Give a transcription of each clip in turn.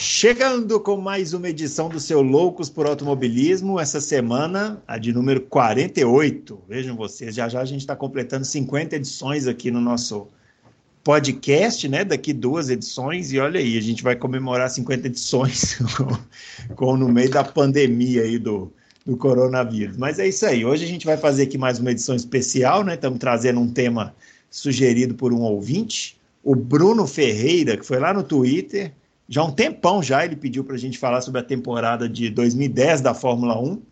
Chegando com mais uma edição do seu Loucos por Automobilismo, essa semana, a de número 48. Vejam vocês, já já a gente está completando 50 edições aqui no nosso podcast, né? Daqui duas edições, e olha aí, a gente vai comemorar 50 edições com, com no meio da pandemia aí do, do coronavírus. Mas é isso aí, hoje a gente vai fazer aqui mais uma edição especial, né? Estamos trazendo um tema sugerido por um ouvinte, o Bruno Ferreira, que foi lá no Twitter já há um tempão já ele pediu para a gente falar sobre a temporada de 2010 da Fórmula 1.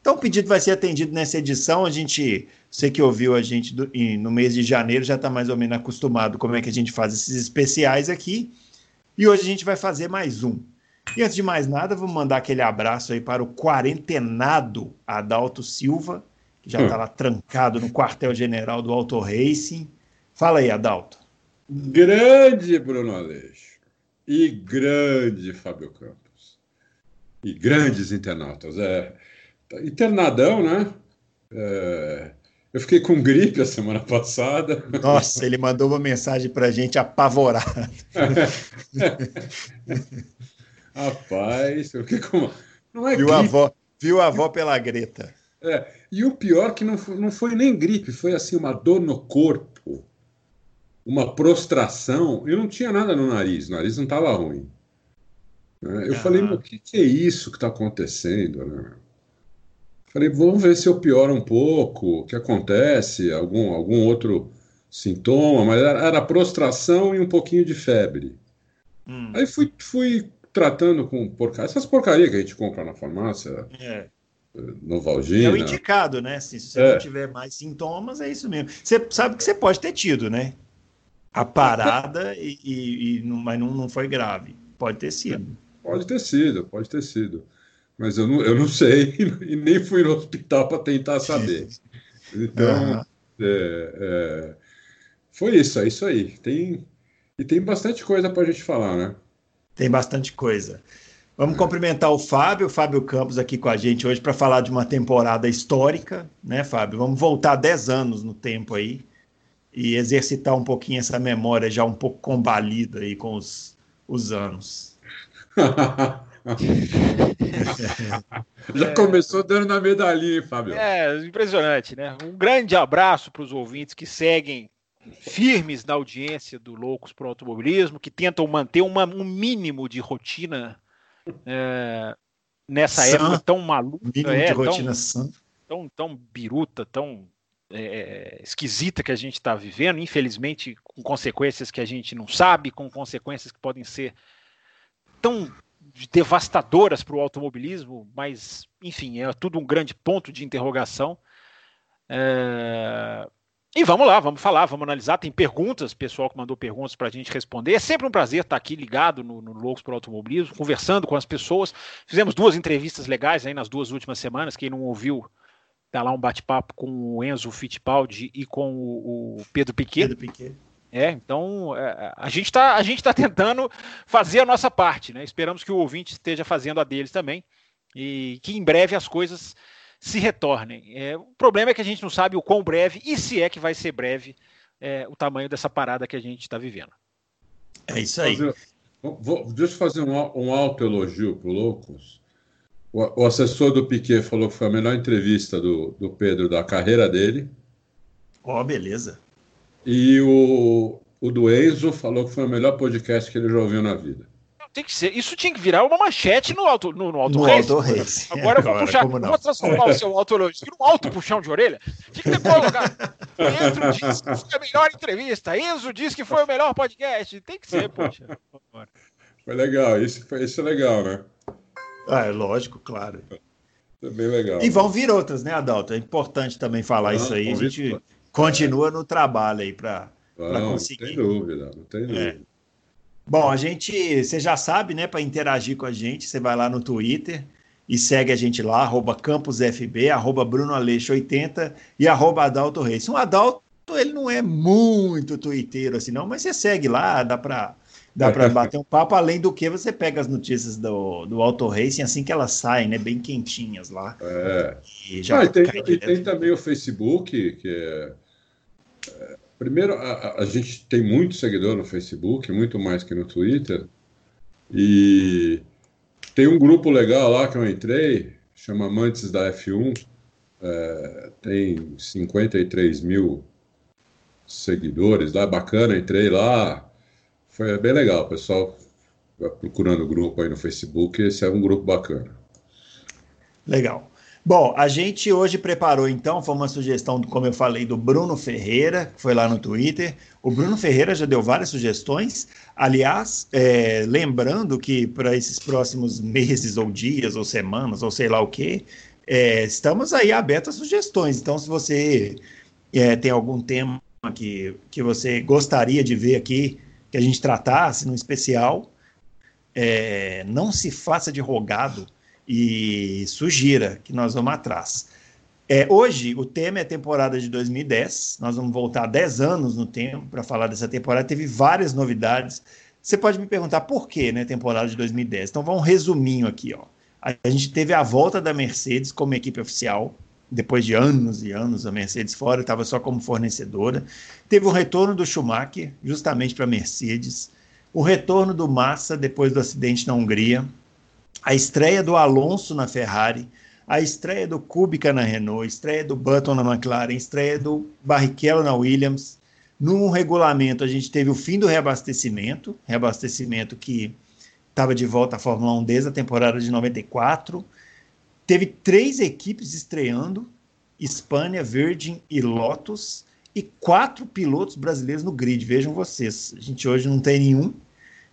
Então o pedido vai ser atendido nessa edição. A gente, você que ouviu a gente do, no mês de janeiro já está mais ou menos acostumado como é que a gente faz esses especiais aqui. E hoje a gente vai fazer mais um. E antes de mais nada, vou mandar aquele abraço aí para o quarentenado Adalto Silva, que já está hum. lá trancado no quartel-general do Auto Racing. Fala aí, Adalto. Grande Bruno Aleixo e grande Fábio Campos. E grandes internautas. É, internadão, né? É, eu fiquei com gripe a semana passada. Nossa, ele mandou uma mensagem para a gente apavorado. Rapaz, eu fiquei com. Não é viu, gripe. a avó, viu a avó pela greta. É, e o pior que não foi, não foi nem gripe, foi assim uma dor no corpo uma prostração, eu não tinha nada no nariz, o nariz não estava ruim. Né? Eu ah. falei, o que, que, é isso que está acontecendo? Né? Falei, vamos ver se eu pioro um pouco, o que acontece, algum, algum outro sintoma, mas era, era prostração e um pouquinho de febre. Hum. Aí fui, fui tratando com porcaria, essas porcarias que a gente compra na farmácia. É. Novalgina. É o indicado, né? se você é. não tiver mais sintomas, é isso mesmo. Você sabe que você pode ter tido, né? A parada, e, e, e, mas não, não foi grave. Pode ter sido. Pode ter sido, pode ter sido. Mas eu não, eu não sei e nem fui no hospital para tentar saber. Então, uhum. é, é, foi isso, é isso aí. Tem, e tem bastante coisa para a gente falar, né? Tem bastante coisa. Vamos é. cumprimentar o Fábio, o Fábio Campos aqui com a gente hoje para falar de uma temporada histórica, né, Fábio? Vamos voltar 10 anos no tempo aí e exercitar um pouquinho essa memória já um pouco combalida aí com os, os anos. já começou dando na medalhinha, Fábio. É, impressionante, né? Um grande abraço para os ouvintes que seguem firmes na audiência do Loucos para o Automobilismo, que tentam manter uma, um mínimo de rotina é, nessa sã, época tão maluca. Mínimo é, de rotina tão, tão, tão biruta, tão é, esquisita que a gente está vivendo, infelizmente com consequências que a gente não sabe, com consequências que podem ser tão devastadoras para o automobilismo, mas enfim, é tudo um grande ponto de interrogação. É... E vamos lá, vamos falar, vamos analisar. Tem perguntas, pessoal que mandou perguntas para a gente responder. É sempre um prazer estar aqui ligado no, no Loucos o Automobilismo, conversando com as pessoas. Fizemos duas entrevistas legais aí nas duas últimas semanas. Quem não ouviu, Tá lá um bate-papo com o Enzo Fittipaldi e com o, Pedro Piquet. Pedro Piquet. É, então é, a gente está a gente tá tentando fazer a nossa parte, né? Esperamos que o ouvinte esteja fazendo a deles também e que em breve as coisas se retornem. É, o problema é que a gente não sabe o quão breve e se é que vai ser breve é, o tamanho dessa parada que a gente está vivendo. É isso aí. Fazer, vou, deixa eu fazer um, um alto elogio para o Loucos. O, o, assessor do Piquet falou que foi a melhor entrevista do, do Pedro da carreira dele. Ó, oh, beleza. E o, o do Enzo falou que foi o melhor podcast que ele já ouviu na vida. Tem que ser. Isso tinha que virar uma manchete no alto, no, no alto no race. Auto race. Agora, eu vou, puxar, vou transformar o seu autoelogio num alto puxão de orelha. Tinha que colocado. Enzo disse que foi a melhor entrevista. Enzo disse que foi o melhor podcast. Tem que ser, poxa. Foi legal. Isso, isso é legal, né? Ah, é lógico, claro. É bem legal. E vão vir outras, né, Adalto? É importante também falar isso aí. A gente continua no trabalho aí para conseguir. Não tem dúvida, não tem é. dúvida. É. Bom, a gente, você já sabe, né, para interagir com a gente, você vai lá no Twitter e segue a gente lá, arroba campusfb, arroba brunoaleixo80 e arroba Adalto Reis. Um Adalto ele não é muito twitteiro assim, não, mas você segue lá, dá para dá para bater um papo, além do que você pega as notícias do, do Auto Racing assim que elas saem, né, bem quentinhas lá. É. E, já ah, e, tem, e tem também o Facebook, que é, é primeiro, a, a, gente tem muito seguidor no Facebook, muito mais que no Twitter, e tem um grupo legal lá que eu entrei, chama Amantes da F1, é, tem 53 mil seguidores lá, bacana, entrei lá, foi bem legal, pessoal procurando o grupo aí no Facebook, esse é um grupo bacana. Legal. Bom, a gente hoje preparou então, foi uma sugestão, como eu falei, do Bruno Ferreira, que foi lá no Twitter. O Bruno Ferreira já deu várias sugestões. Aliás, é, lembrando que para esses próximos meses ou dias ou semanas ou sei lá o que, é, estamos aí abertos a sugestões. Então, se você é, tem algum tema que, que você gostaria de ver aqui, que a gente tratasse no especial, é, não se faça de rogado e sugira que nós vamos atrás. É, hoje, o tema é a temporada de 2010. Nós vamos voltar 10 anos no tempo para falar dessa temporada. Teve várias novidades. Você pode me perguntar por que, né, temporada de 2010. Então, vamos um resuminho aqui, ó. A gente teve a volta da Mercedes como equipe oficial, depois de anos e anos a Mercedes fora, estava só como fornecedora. Teve o retorno do Schumacher, justamente para a Mercedes. O retorno do Massa depois do acidente na Hungria a estreia do Alonso na Ferrari, a estreia do Kubica na Renault, a estreia do Button na McLaren, a estreia do Barrichello na Williams. No regulamento, a gente teve o fim do reabastecimento, reabastecimento que estava de volta à Fórmula 1 desde a temporada de 94. Teve três equipes estreando, Espanha, Virgin e Lotus, e quatro pilotos brasileiros no grid. Vejam vocês, a gente hoje não tem nenhum.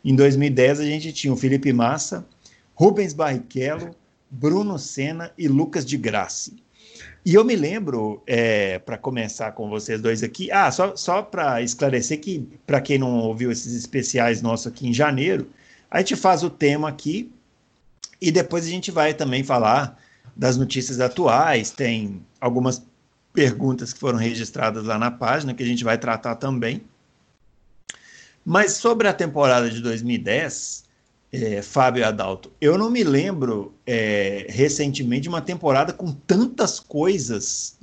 Em 2010 a gente tinha o Felipe Massa, Rubens Barrichello, Bruno Senna e Lucas de Grassi. E eu me lembro, é, para começar com vocês dois aqui, ah, só, só para esclarecer que, para quem não ouviu esses especiais nossos aqui em janeiro, a gente faz o tema aqui e depois a gente vai também falar das notícias atuais, tem algumas perguntas que foram registradas lá na página que a gente vai tratar também. Mas sobre a temporada de 2010, é, Fábio Adalto, eu não me lembro é, recentemente de uma temporada com tantas coisas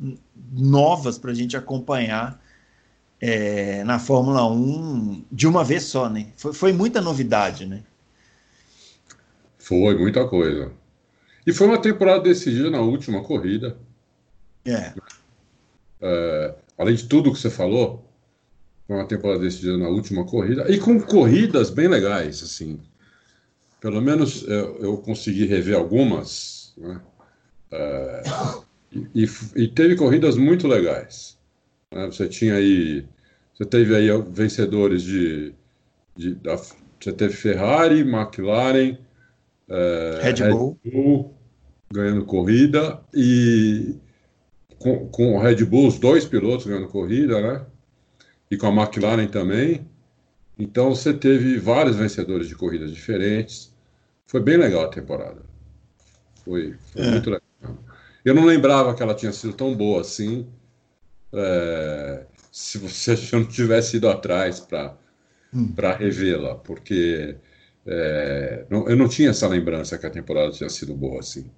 novas para a gente acompanhar é, na Fórmula 1 de uma vez só, né? Foi, foi, muita novidade, né? Foi, muita coisa. E foi uma temporada decidida na última corrida. É. é além de tudo que você falou, foi uma temporada decidida na última corrida e com corridas bem legais, assim pelo menos eu, eu consegui rever algumas, né? é, e, e, teve corridas muito legais. Né? Você tinha aí, você teve aí vencedores de, de da, você teve Ferrari, McLaren, é, Red, Bull. Red Bull ganhando corrida e com, com o Red Bull os dois pilotos ganhando corrida, né? E com a McLaren também. Então você teve vários vencedores de corridas diferentes. Foi bem legal a temporada. Foi, foi é. muito legal. Eu não lembrava que ela tinha sido tão boa assim. É, se você não tivesse ido atrás para hum. revê-la, porque é, não, eu não tinha essa lembrança que a temporada tinha sido boa assim.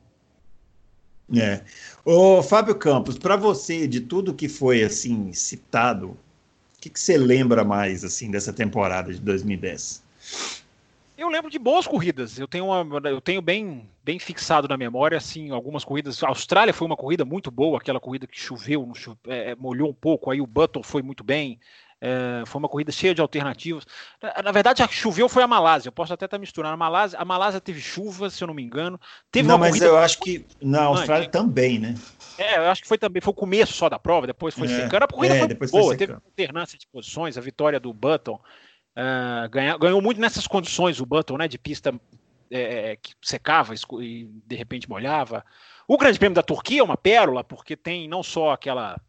É. Ô, Fábio Campos, para você, de tudo que foi assim citado, o que, que você lembra mais assim dessa temporada de 2010? Eu lembro de boas corridas. Eu tenho, uma, eu tenho bem, bem fixado na memória, assim, algumas corridas. A Austrália foi uma corrida muito boa, aquela corrida que choveu, é, é, molhou um pouco, aí o Button foi muito bem. É, foi uma corrida cheia de alternativas. Na, na, verdade, a que choveu foi a Malásia. Eu posso até estar misturando. A Malásia, a Malásia teve chuva, se eu não me engano. Teve não, mas eu acho que na Austrália também, né? É, eu acho que foi também, foi o começo só da prova, depois foi é, secando. A corrida é, foi boa, foi teve alternância de posições, a vitória do Button. Uh, ganha, ganhou muito nessas condições o Button, né? De pista é, é que secava e de repente molhava. O Grande Prêmio da Turquia é uma pérola, porque tem não só aquela.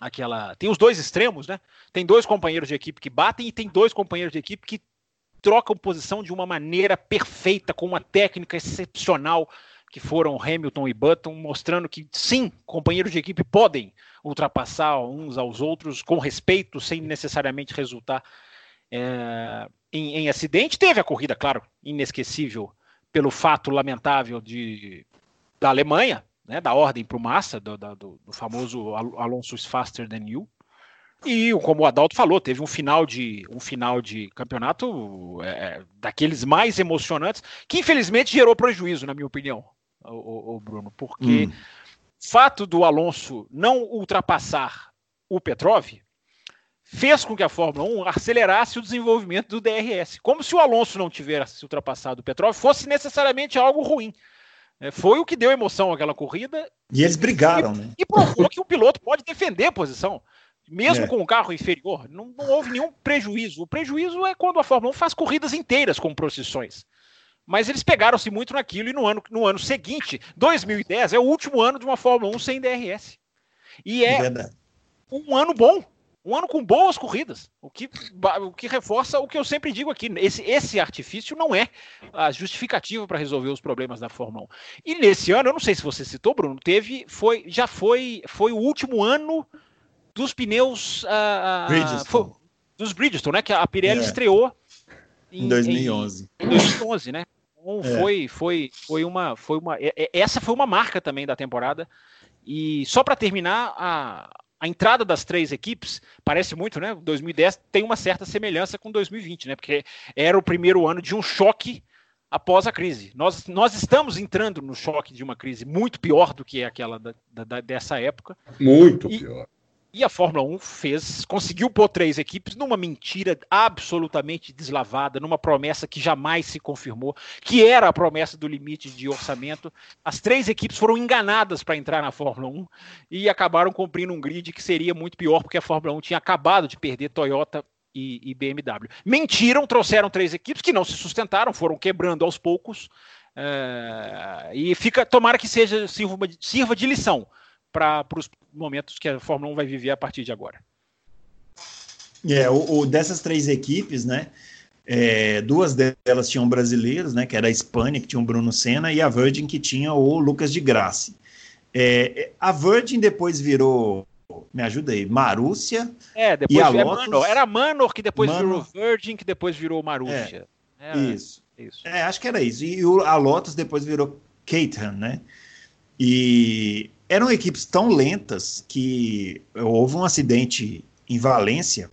Aquela Tem os dois extremos, né? Tem dois companheiros de equipe que batem e tem dois companheiros de equipe que trocam posição de uma maneira perfeita, com uma técnica excepcional que foram Hamilton e Button, mostrando que sim, companheiros de equipe podem ultrapassar uns aos outros com respeito, sem necessariamente resultar é, em, em, acidente. Teve a corrida, claro, inesquecível pelo fato lamentável de, da Alemanha, né, da ordem para o Massa, do, do, do, famoso Alonso is faster than you. E como o Adalto falou, teve um final de um final de campeonato é, daqueles mais emocionantes, que infelizmente gerou prejuízo, na minha opinião, o, o Bruno, porque hum. fato do Alonso não ultrapassar o Petrov fez com que a Fórmula 1 acelerasse o desenvolvimento do DRS. Como se o Alonso não tivesse ultrapassado o Petrov fosse necessariamente algo ruim. É, foi o que deu emoção àquela corrida. E eles brigaram, e, né? E provou que o piloto pode defender a posição. Mesmo é. com o carro inferior, não, não, houve nenhum prejuízo. O prejuízo é quando a Fórmula 1 faz corridas inteiras com procissões. Mas eles pegaram-se muito naquilo e no ano, no ano seguinte, 2010, é o último ano de uma Fórmula 1 sem DRS. E é, é um ano bom um ano com boas corridas, o que, o que reforça o que eu sempre digo aqui: esse, esse artifício não é a justificativa para resolver os problemas da Fórmula 1. E nesse ano, eu não sei se você citou, Bruno, teve, foi, já foi, foi o último ano dos pneus uh, Bridgestone. Foi, dos Bridgestone, né? Que a Pirelli é. estreou em, em 2011. Em, em 2011, né? Então, é. foi, foi, foi uma, foi uma, essa foi uma marca também da temporada. E só para terminar, a, a entrada das três equipes parece muito, né? 2010 tem uma certa semelhança com 2020, né? Porque era o primeiro ano de um choque após a crise. Nós, nós estamos entrando no choque de uma crise muito pior do que aquela da, da, dessa época. Muito e, pior. E a Fórmula 1 fez, conseguiu pôr três equipes numa mentira absolutamente deslavada, numa promessa que jamais se confirmou, que era a promessa do limite de orçamento. As três equipes foram enganadas para entrar na Fórmula 1 e acabaram cumprindo um grid que seria muito pior, porque a Fórmula 1 tinha acabado de perder Toyota e, e BMW. Mentiram, trouxeram três equipes que não se sustentaram, foram quebrando aos poucos. É, e fica, tomara que seja sirva, sirva de lição para os momentos que a Fórmula 1 vai viver a partir de agora. É, o, o dessas três equipes, né? É, duas delas tinham brasileiros, né? Que era a Espanha, que tinha o Bruno Senna, e a Virgin, que tinha o Lucas de Graça. É, a Virgin depois virou. Me ajuda aí, Marúcia. É, depois e a é Lotus, Manor. Era Manor que depois Manor. virou Virgin, que depois virou Marúcia. É, isso. isso. É, acho que era isso. E o, a Lotus depois virou Caterham, né? E eram equipes tão lentas que houve um acidente em Valência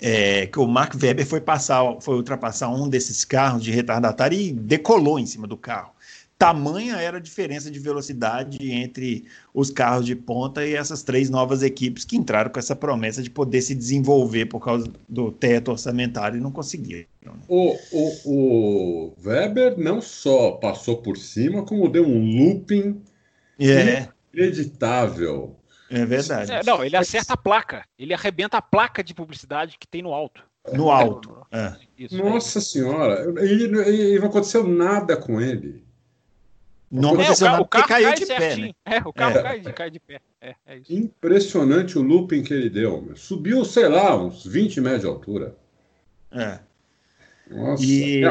é, que o Mark Webber foi passar, foi ultrapassar um desses carros de retardatário e decolou em cima do carro. Tamanha era a diferença de velocidade entre os carros de ponta e essas três novas equipes que entraram com essa promessa de poder se desenvolver por causa do teto orçamentário e não conseguiram. Né? O, o, o Weber não só passou por cima, como deu um looping é. Inacreditável. É verdade. É, não, ele acerta a placa. Ele arrebenta a placa de publicidade que tem no alto. No alto. É. Isso, Nossa é. senhora. E, e, não aconteceu nada com ele. Não aconteceu é, o, nada o carro caiu cai de certinho. pé. Né? É, o carro cai, cai, de pé. É, é Impressionante o looping que ele deu. Subiu, sei lá, uns 20 metros de altura. É. Nossa. E...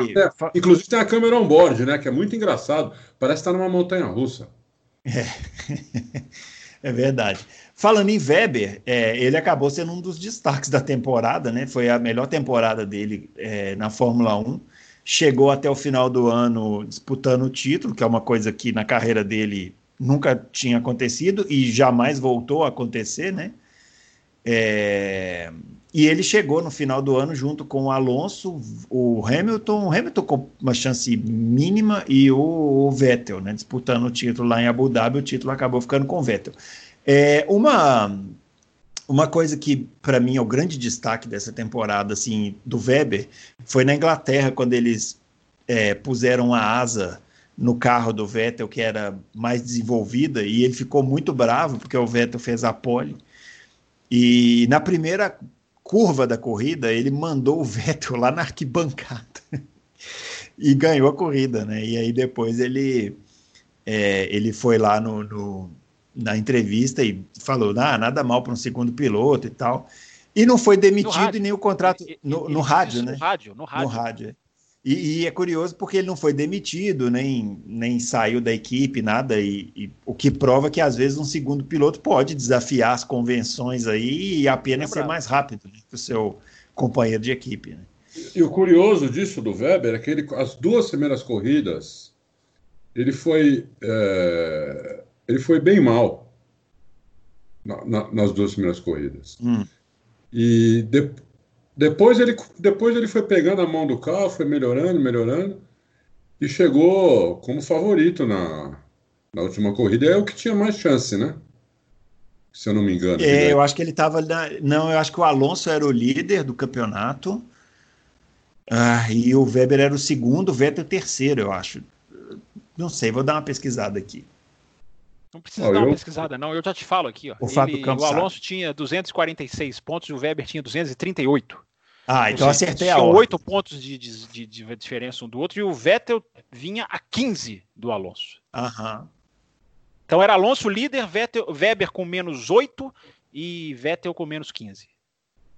Inclusive tem a câmera on-board, né? Que é muito engraçado. Parece estar numa montanha russa. É. é verdade. Falando em Weber, é, ele acabou sendo um dos destaques da temporada, né? Foi a melhor temporada dele é, na Fórmula 1. Chegou até o final do ano disputando o título, que é uma coisa que na carreira dele nunca tinha acontecido e jamais voltou a acontecer, né? É, e ele chegou no final do ano junto com o Alonso, o Hamilton, o Hamilton com uma chance mínima e o, o Vettel, né, disputando o título lá em Abu Dhabi, o título acabou ficando com o Vettel. É, uma, uma coisa que para mim é o grande destaque dessa temporada assim do Weber foi na Inglaterra quando eles é, puseram a asa no carro do Vettel que era mais desenvolvida e ele ficou muito bravo porque o Vettel fez a pole e na primeira curva da corrida, ele mandou o Vettel lá na arquibancada e ganhou a corrida, né? E aí depois ele, é, ele foi lá no, no, na entrevista e falou: ah, nada mal para um segundo piloto e tal. E não foi demitido e nem o contrato no, no rádio, né? No rádio, no rádio. No rádio. É. E, e, é curioso porque ele não foi demitido, nem, nem saiu da equipe, nada, e, e, o que prova que às vezes um segundo piloto pode desafiar as convenções aí e apenas ser mais rápido né, que o seu companheiro de equipe. Né? E o curioso disso do Weber é que ele, as duas primeiras corridas ele foi, é, ele foi bem mal na, na, nas duas primeiras corridas. Hum. E de, depois, ele, depois ele foi pegando a mão do carro, foi melhorando, melhorando, e chegou como favorito na, na última corrida. É o que tinha mais chance, né? Se eu não me engano. É, eu acho que ele estava. Não, eu acho que o Alonso era o líder do campeonato. Ah, e o Weber era o segundo, o Vettel o terceiro, eu acho. Não sei, vou dar uma pesquisada aqui. Não precisa oh, dar uma eu... pesquisada, não. Eu já te falo aqui. Ó. O, Ele, o Alonso sabe. tinha 246 pontos e o Weber tinha 238. Ah, então seja, acertei a ordem. oito pontos de, de, de, diferença um do outro e o Vettel vinha a 15 do Alonso. Aham. Então era Alonso líder, Vettel, Weber com menos 8 e Vettel com menos 15.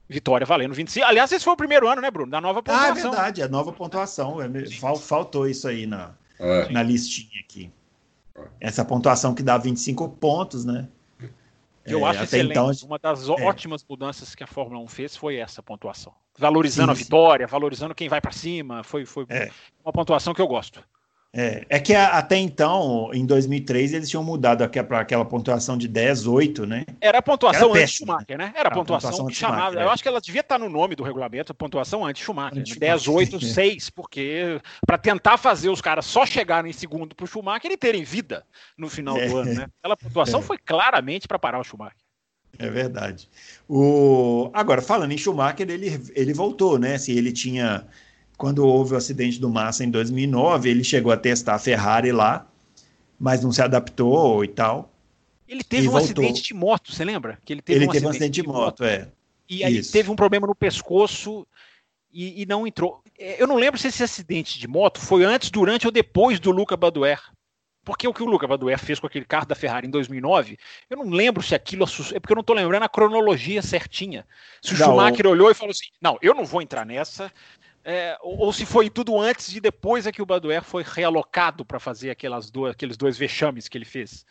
Vitória valendo 25. Aliás, esse foi o primeiro ano, né, Bruno? Da nova pontuação. Ah, é verdade, a nova pontuação. É faltou isso aí na, é. na listinha aqui. Essa pontuação que dá 25 pontos, né? Eu é, acho excelente. Então, Uma das é. ótimas mudanças que a Fórmula 1 fez foi essa pontuação. Valorizando a vitória, valorizando quem vai para cima. Foi, foi é. uma pontuação que eu gosto. É, é que até então, em 2003, eles tinham mudado para aquela pontuação de 10, 8, né? Era a pontuação anti-Schumacher, né? Era a pontuação, pontuação que chamava. É. Eu acho que ela devia estar no nome do regulamento, a pontuação anti-Schumacher. Anti 10, 8, 6, porque para tentar fazer os caras só chegarem em segundo para o Schumacher e terem vida no final é. do ano, né? Aquela pontuação é. foi claramente para parar o Schumacher. É verdade. O... Agora, falando em Schumacher, ele, ele voltou, né? Se ele tinha quando houve o acidente do Massa em 2009, ele chegou a testar a Ferrari lá, mas não se adaptou e tal. Ele teve um voltou. acidente de moto, você lembra? Que ele teve, ele um, teve acidente um acidente de moto, moto, é. E aí Isso. teve um problema no pescoço e, e, não entrou. É, eu não lembro se esse acidente de moto foi antes, durante ou depois do Luca Baduer. Porque o que o Luca Baduer fez com aquele carro da Ferrari em 2009, eu não lembro se aquilo assustou, é porque eu não estou lembrando a cronologia certinha. Se o não, Schumacher olhou e falou assim: não, eu não vou entrar nessa, é, ou, ou, se foi tudo antes e depois é que o Baduer foi realocado para fazer aquelas duas, aqueles dois vexames que ele fez.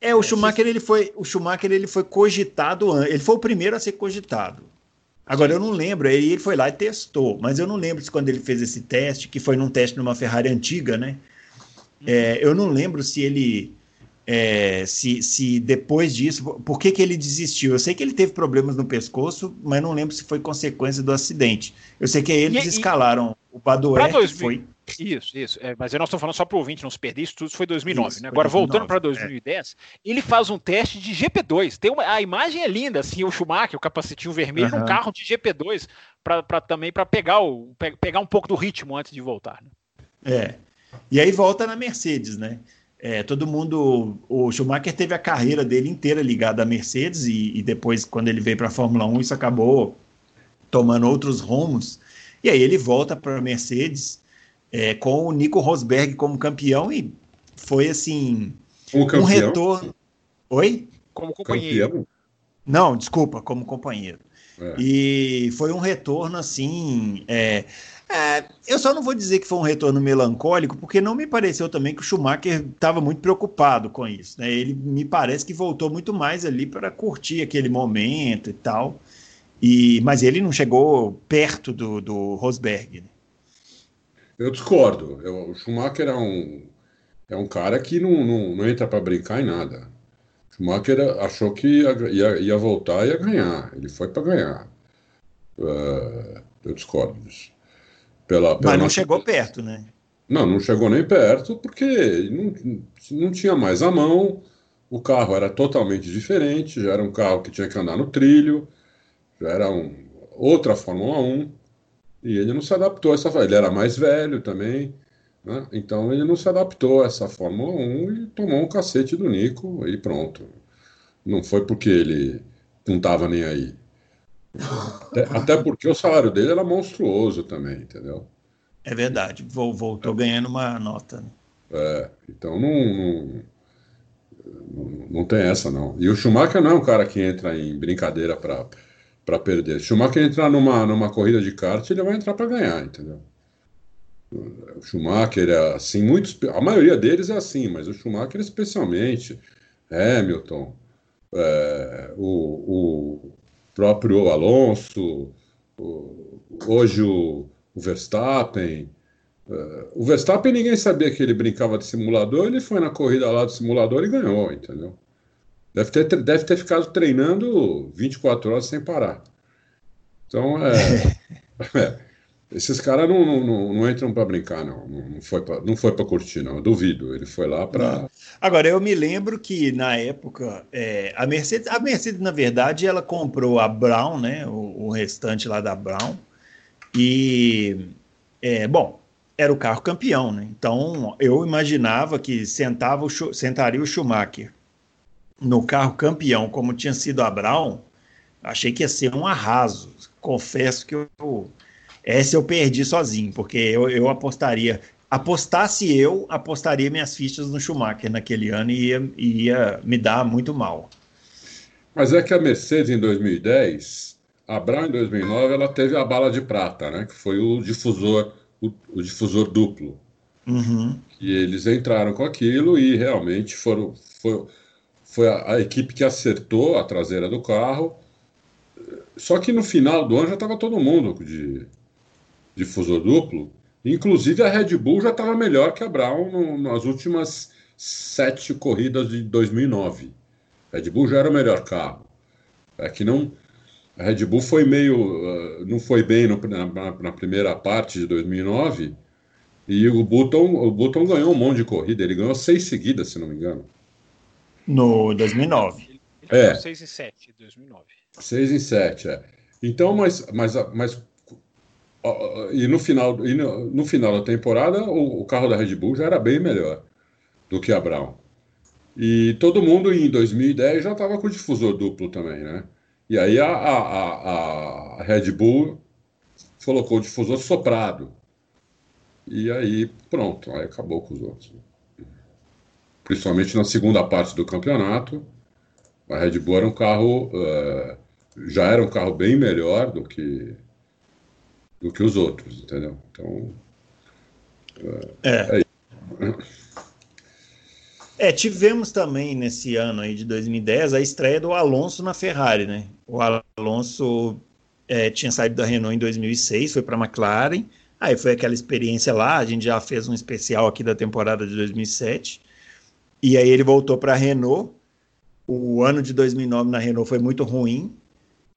É, o Schumacher ele foi, o Schumacher ele foi cogitado, ele foi o primeiro a ser cogitado. Agora eu não lembro, aí ele foi lá e testou, mas eu não lembro se quando ele fez esse teste, que foi num teste numa Ferrari antiga, né? Uhum. É, eu não lembro se ele é, se, se depois disso, por que, que ele desistiu? Eu sei que ele teve problemas no pescoço, mas não lembro se foi consequência do acidente. Eu sei que eles e, escalaram e, o Badoer, 2000, foi... Isso, isso. É, mas nós estamos falando só para o ouvinte não se perder, isso tudo foi 2009. Isso, né? Agora, 2009, voltando para 2010, é. ele faz um teste de GP2. Tem uma, a imagem é linda, assim, o Schumacher, o capacetinho vermelho, uhum. um carro de GP2, para também para pegar, o, pegar um pouco do ritmo antes de voltar. Né? É. E aí volta na Mercedes, né? É, todo mundo. O Schumacher teve a carreira dele inteira ligada à Mercedes e, e depois, quando ele veio para a Fórmula 1, isso acabou tomando outros rumos. E aí ele volta para a Mercedes é, com o Nico Rosberg como campeão e foi assim. um retorno. Oi? Como companheiro. Campeão? Não, desculpa, como companheiro. É. E foi um retorno assim. É, é, eu só não vou dizer que foi um retorno melancólico, porque não me pareceu também que o Schumacher estava muito preocupado com isso. Né? Ele me parece que voltou muito mais ali para curtir aquele momento e tal. E, mas ele não chegou perto do, do Rosberg. Né? Eu discordo. Eu, o Schumacher é um, é um cara que não, não, não entra para brincar em nada. O Schumacher achou que ia, ia, ia voltar e ia ganhar. Ele foi para ganhar. Uh, eu discordo disso. Pela, pela Mas não nossa... chegou perto, né? Não, não chegou nem perto, porque não, não tinha mais a mão, o carro era totalmente diferente, já era um carro que tinha que andar no trilho, já era um, outra Fórmula 1, e ele não se adaptou a essa. Ele era mais velho também, né? então ele não se adaptou a essa Fórmula 1 e tomou um cacete do Nico e pronto. Não foi porque ele não estava nem aí. Até, porque o salário dele era monstruoso também, entendeu? É verdade, voltou é. ganhando uma nota. Né? É, então não, não, não, tem essa não. E o Schumacher não é um cara que entra em brincadeira para perder. Se o Schumacher entrar numa, numa corrida de kart, ele vai entrar para ganhar, entendeu? O Schumacher é assim, muitos, a maioria deles é assim, mas o Schumacher especialmente, Hamilton, é, o, o, próprio Alonso, o, hoje o, o Verstappen. É, o Verstappen ninguém sabia que ele brincava de simulador, ele foi na corrida lá do simulador e ganhou, entendeu? Deve ter, deve ter ficado treinando 24 horas sem parar. Então, é, é esses caras não, não, não, entram para brincar, não. Não foi para não foi para curtir, não. Eu duvido. Ele foi lá para. Agora eu me lembro que na época é, a Mercedes, a Mercedes na verdade ela comprou a Brown, né? O, o restante lá da Brown e é, bom era o carro campeão, né? Então eu imaginava que sentava o, sentaria o Schumacher no carro campeão, como tinha sido a Brown. Achei que ia ser um arraso. Confesso que eu essa eu perdi sozinho, porque eu, eu apostaria. Apostasse eu, apostaria minhas fichas no Schumacher naquele ano e ia, ia me dar muito mal. Mas é que a Mercedes em 2010, a Brown em 2009, ela teve a bala de prata, né? Que foi o difusor, o, o difusor duplo. Uhum. E eles entraram com aquilo e realmente foram, foi, foi a, a equipe que acertou a traseira do carro. Só que no final do ano já estava todo mundo de, difusor duplo. Inclusive a Red Bull já estava melhor que a Brown no, nas últimas sete corridas de 2009. A Red Bull já era o melhor carro. É que não. A Red Bull foi meio. Uh, não foi bem no, na, na, primeira parte de 2009. E o Button, o Button ganhou um monte de corrida. Ele ganhou seis seguidas, se não me engano. No 2009. Ele é. 6 e 7, 2009. 6 e 7, é. Então, mas, mas, mas e no final, e no, no final da temporada, o, o, carro da Red Bull já era bem melhor do que a Brown. E todo mundo em 2010 já estava com o difusor duplo também, né? E aí a, a, a, Red Bull colocou o difusor soprado. E aí, pronto, aí acabou com os outros. Principalmente na segunda parte do campeonato, a Red Bull era um carro, uh, já era um carro bem melhor do que do que os outros, entendeu? Então. É. É, é, tivemos também nesse ano aí de 2010 a estreia do Alonso na Ferrari, né? O Alonso é, tinha saído da Renault em 2006, foi para a McLaren, aí foi aquela experiência lá, a gente já fez um especial aqui da temporada de 2007, e aí ele voltou para a Renault. O ano de 2009 na Renault foi muito ruim,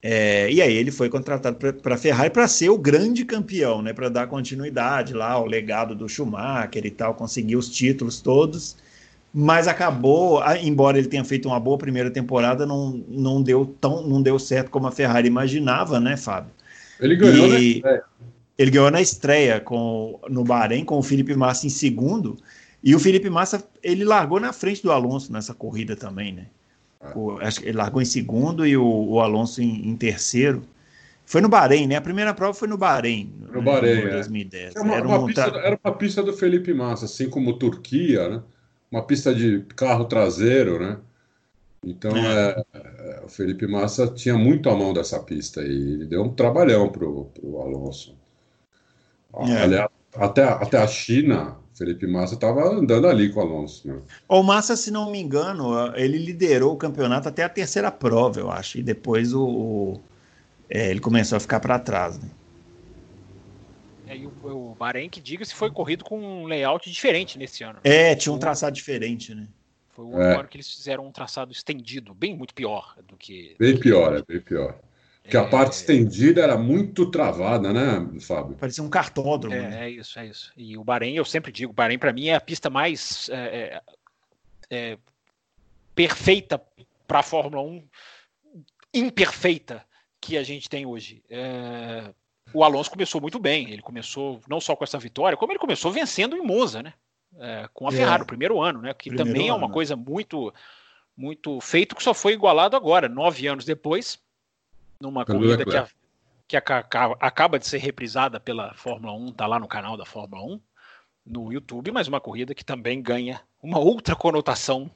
é, e aí ele foi contratado para a Ferrari para ser o grande campeão, né? Para dar continuidade lá ao legado do Schumacher e tal, conseguir os títulos todos. Mas acabou, embora ele tenha feito uma boa primeira temporada, não, não deu tão, não deu certo como a Ferrari imaginava, né, Fábio? Ele ganhou e, na estreia. Ele ganhou na estreia com, no Bahrein com o Felipe Massa em segundo. E o Felipe Massa ele largou na frente do Alonso nessa corrida também, né? O, acho que ele largou em segundo e o, o Alonso em, em, terceiro. Foi no Bahrein, né? A primeira prova foi no Bahrein. No né? Bahrein, em 2010. É. Era, uma, era, uma pista, era, uma pista, do Felipe Massa, assim como Turquia, né? Uma pista de carro traseiro, né? Então, é. É, é o Felipe Massa tinha muito a mão dessa pista e ele deu um trabalhão pro, pro Alonso. É. Aliás, até, até a China, Felipe Massa estava andando ali com o Alonso. Né? O Massa, se não me engano, ele liderou o campeonato até a terceira prova, eu acho, e depois o, o é, ele começou a ficar para trás. Né? É, e o, o Bahrein, que diga-se, foi corrido com um layout diferente nesse ano. É, tinha um traçado diferente, né? Foi o é. ano que eles fizeram um traçado estendido, bem muito pior do que. Bem pior, é bem pior. Porque é... a parte estendida era muito travada, né, Fábio? Parecia um cartódromo. É, né? é isso, é isso. E o Bahrein, eu sempre digo, o Bahrein para mim é a pista mais é, é, é perfeita para a Fórmula 1, imperfeita que a gente tem hoje. É, o Alonso começou muito bem. Ele começou não só com essa vitória, como ele começou vencendo em Monza, né? É, com a Ferrari, o primeiro ano, né? Que primeiro também ano. é uma coisa muito, muito feito que só foi igualado agora, nove anos depois numa corrida que, a, que a, acaba de ser reprisada pela Fórmula 1, tá lá no canal da Fórmula 1, no YouTube, mas uma corrida que também ganha uma outra conotação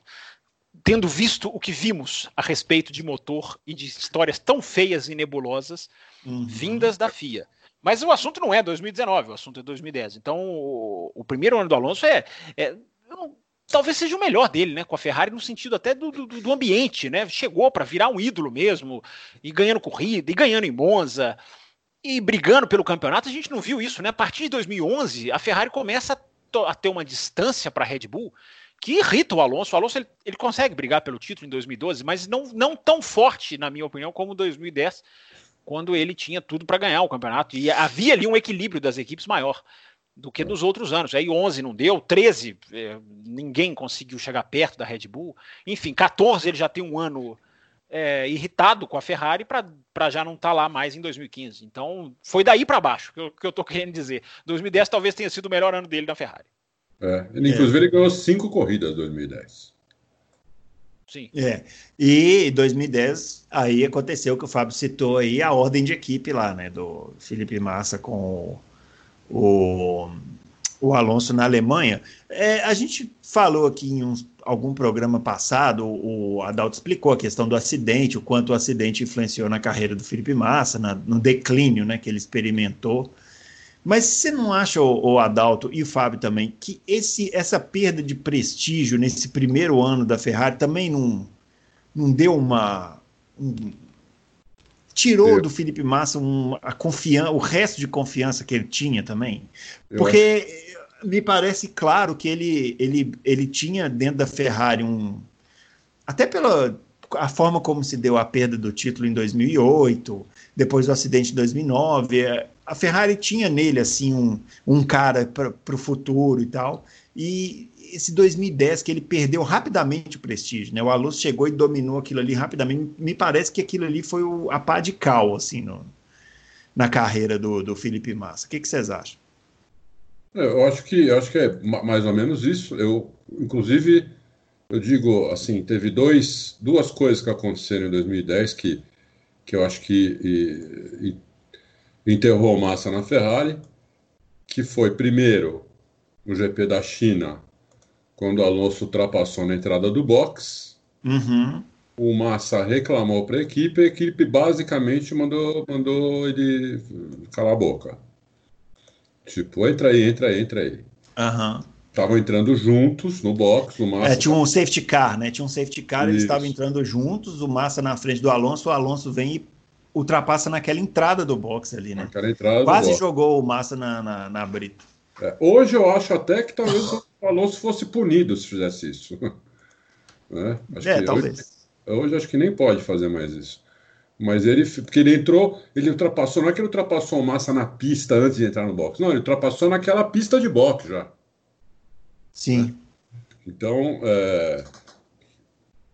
tendo visto o que vimos a respeito de motor e de histórias tão feias e nebulosas uhum. vindas da FIA. Mas o assunto não é 2019, o assunto é 2010. Então, o, o primeiro ano do Alonso é, é não, talvez seja o melhor dele, né? Com a Ferrari no sentido até do, do, do ambiente, né? Chegou para virar um ídolo mesmo, e ganhando corrida, e ganhando em Monza, e brigando pelo campeonato. A gente não viu isso, né? A partir de 2011, a Ferrari começa a, a ter uma distância para a Red Bull que irrita o Alonso. O Alonso ele, ele, consegue brigar pelo título em 2012, mas não, não tão forte, na minha opinião, como 2010, quando ele tinha tudo para ganhar o campeonato. E havia ali um equilíbrio das equipes maior do que nos outros anos. Aí 11 não deu, 13 é, ninguém conseguiu chegar perto da Red Bull. Enfim, 14 ele já tem um ano é, irritado com a Ferrari para já não estar tá lá mais em 2015. Então foi daí para baixo que eu, que eu tô querendo dizer. 2010 talvez tenha sido o melhor ano dele na Ferrari. É, ele, inclusive ele ganhou cinco corridas em 2010. Sim. É. E em 2010, aí aconteceu o que o Fábio citou aí, a ordem de equipe lá, né? Do Felipe Massa com o, o Alonso na Alemanha. É, a gente falou aqui em uns, algum programa passado, o Adalto explicou a questão do acidente, o quanto o acidente influenciou na carreira do Felipe Massa, na, no declínio né, que ele experimentou. Mas você não acha, o, o Adalto e o Fábio também, que esse, essa perda de prestígio nesse primeiro ano da Ferrari também não, não deu uma. Um, tirou do Felipe Massa um, a confiança, o resto de confiança que ele tinha também. Porque acho... me parece claro que ele, ele, ele tinha dentro da Ferrari um. Até pela a forma como se deu a perda do título em 2008, depois do acidente de 2009, é, a Ferrari tinha nele assim um, um cara para o futuro e tal. E esse 2010 que ele perdeu rapidamente o prestígio, né? O Alonso chegou e dominou aquilo ali rapidamente. Me parece que aquilo ali foi o, a pá de cal, assim, no, na carreira do, do Felipe Massa. O que, vocês acham? É, eu acho que eu acho que é mais ou menos isso. Eu, inclusive, eu digo assim, teve dois, duas coisas que aconteceram em 2010 que, que eu acho que e, e enterrou Massa na Ferrari, que foi primeiro no GP da China, quando o Alonso ultrapassou na entrada do box. Uhum. O Massa reclamou para a equipe, a equipe basicamente mandou, mandou ele calar a boca. Tipo, entra aí, entra aí, entra aí. Estavam entrando juntos no box, o Massa. É, tinha um safety car, né? Tinha um safety car, Isso. eles estavam entrando juntos, o Massa na frente do Alonso, o Alonso vem e ultrapassa naquela entrada do box ali, né? Naquela entrada Quase jogou o Massa na, na, na Brito. É, hoje eu acho até que talvez o Alonso fosse punido se fizesse isso. né? é, talvez. Hoje, hoje, acho que nem pode fazer mais isso. Mas ele, porque ele entrou, ele ultrapassou, não é que ele ultrapassou o Massa na pista antes de entrar no box, não, ele ultrapassou naquela pista de box já. Sim. Né? Então, é,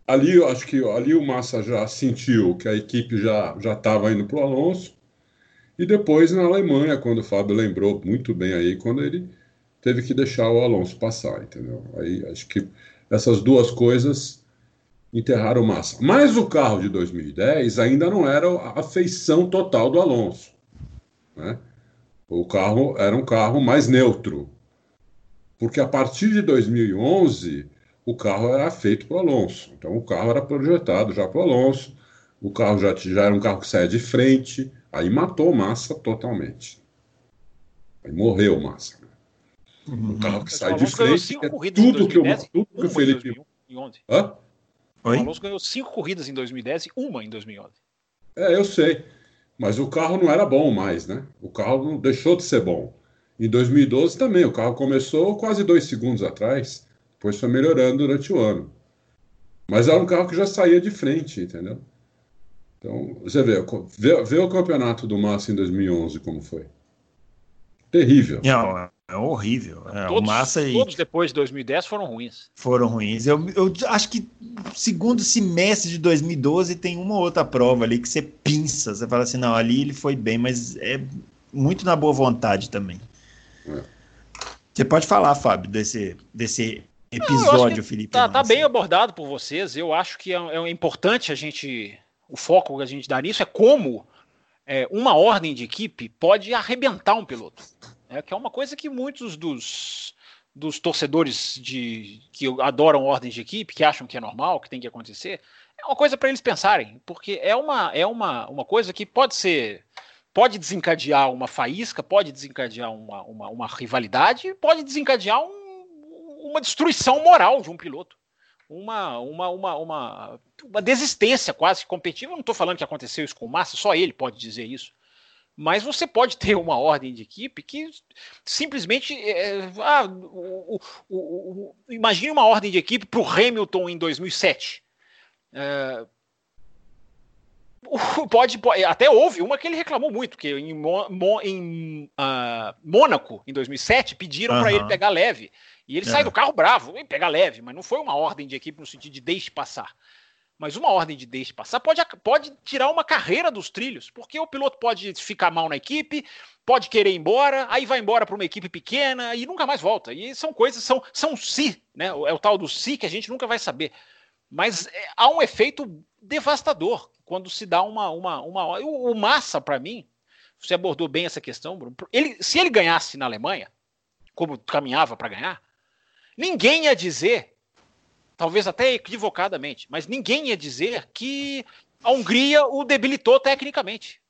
ali eu acho que ali o Massa já sentiu que a equipe já já estava indo para o Alonso e depois na Alemanha, quando o Fábio lembrou muito bem aí, quando ele teve que deixar o Alonso passar, entendeu? Aí acho que essas duas coisas enterraram Massa. Mas o carro de 2010 ainda não era a feição total do Alonso. Né? O carro era um carro mais neutro. Porque a partir de 2011, o carro era feito para o Alonso. Então o carro era projetado já para o Alonso. O carro já, já era um carro que saia de frente. Aí matou Massa totalmente. Aí morreu Massa. Uhum. O carro que sai de frente é tudo que, o, tudo que o Felipe... Hã? O Alonso ganhou cinco corridas em 2010 e uma em 2011. É, eu sei. Mas o carro não era bom mais, né? O carro não deixou de ser bom. Em 2012 também, o carro começou quase dois segundos atrás, depois foi melhorando durante o ano. Mas era um carro que já saía de frente, entendeu? Então, você vê, vê, vê o campeonato do Massa em 2011 como foi. Terrível. Não, é horrível. É, todos, o Massa e... todos depois de 2010 foram ruins. Foram ruins. Eu, eu acho que segundo semestre de 2012 tem uma outra prova ali que você pinça. Você fala assim, não, ali ele foi bem, mas é muito na boa vontade também. É. Você pode falar, Fábio, desse, desse episódio, Felipe. Tá, tá, bem abordado por vocês. Eu acho que é, é importante a gente o foco que a gente dá nisso é como é, uma ordem de equipe pode arrebentar um piloto. É, que é uma coisa que muitos dos, dos torcedores de que adoram ordens de equipe, que acham que é normal, que tem que acontecer, é uma coisa para eles pensarem, porque é uma, é uma, uma coisa que pode ser pode desencadear uma faísca, pode desencadear uma, uma, uma rivalidade, pode desencadear um, uma destruição moral de um piloto. Uma, uma, uma, uma, uma desistência quase competitiva. Eu não estou falando que aconteceu isso com o Massa, só ele pode dizer isso. Mas você pode ter uma ordem de equipe que simplesmente. É, ah, o, o, o, imagine uma ordem de equipe para o Hamilton em 2007. É, pode, pode, até houve uma que ele reclamou muito, que em, Mo, em uh, Mônaco, em 2007, pediram uhum. para ele pegar leve. E ele é. sai do carro bravo, pegar leve, mas não foi uma ordem de equipe no sentido de deixe passar. Mas uma ordem de deixe passar pode, pode tirar uma carreira dos trilhos, porque o piloto pode ficar mal na equipe, pode querer ir embora, aí vai embora para uma equipe pequena e nunca mais volta. E são coisas, são, são si, né? É o tal do si que a gente nunca vai saber. Mas é, há um efeito devastador quando se dá uma. uma, uma o, o Massa, para mim, você abordou bem essa questão, Bruno. Ele, se ele ganhasse na Alemanha, como caminhava para ganhar, ninguém ia dizer talvez até equivocadamente, mas ninguém ia dizer que a Hungria o debilitou tecnicamente.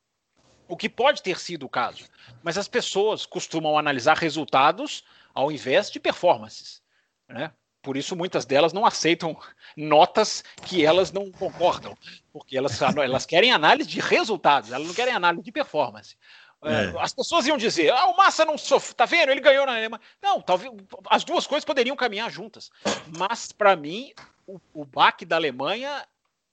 O que pode ter sido o caso. Mas as pessoas costumam analisar resultados ao invés de performances. Né? Por isso, muitas delas não aceitam notas que elas não concordam, porque elas, elas querem análise de resultados, elas não querem análise de performance. É. é. As pessoas iam dizer: ah, o Massa não sofreu, tá vendo? Ele ganhou na Alemanha. Não, talvez as duas coisas poderiam caminhar juntas. Mas, para mim, o, o baque da Alemanha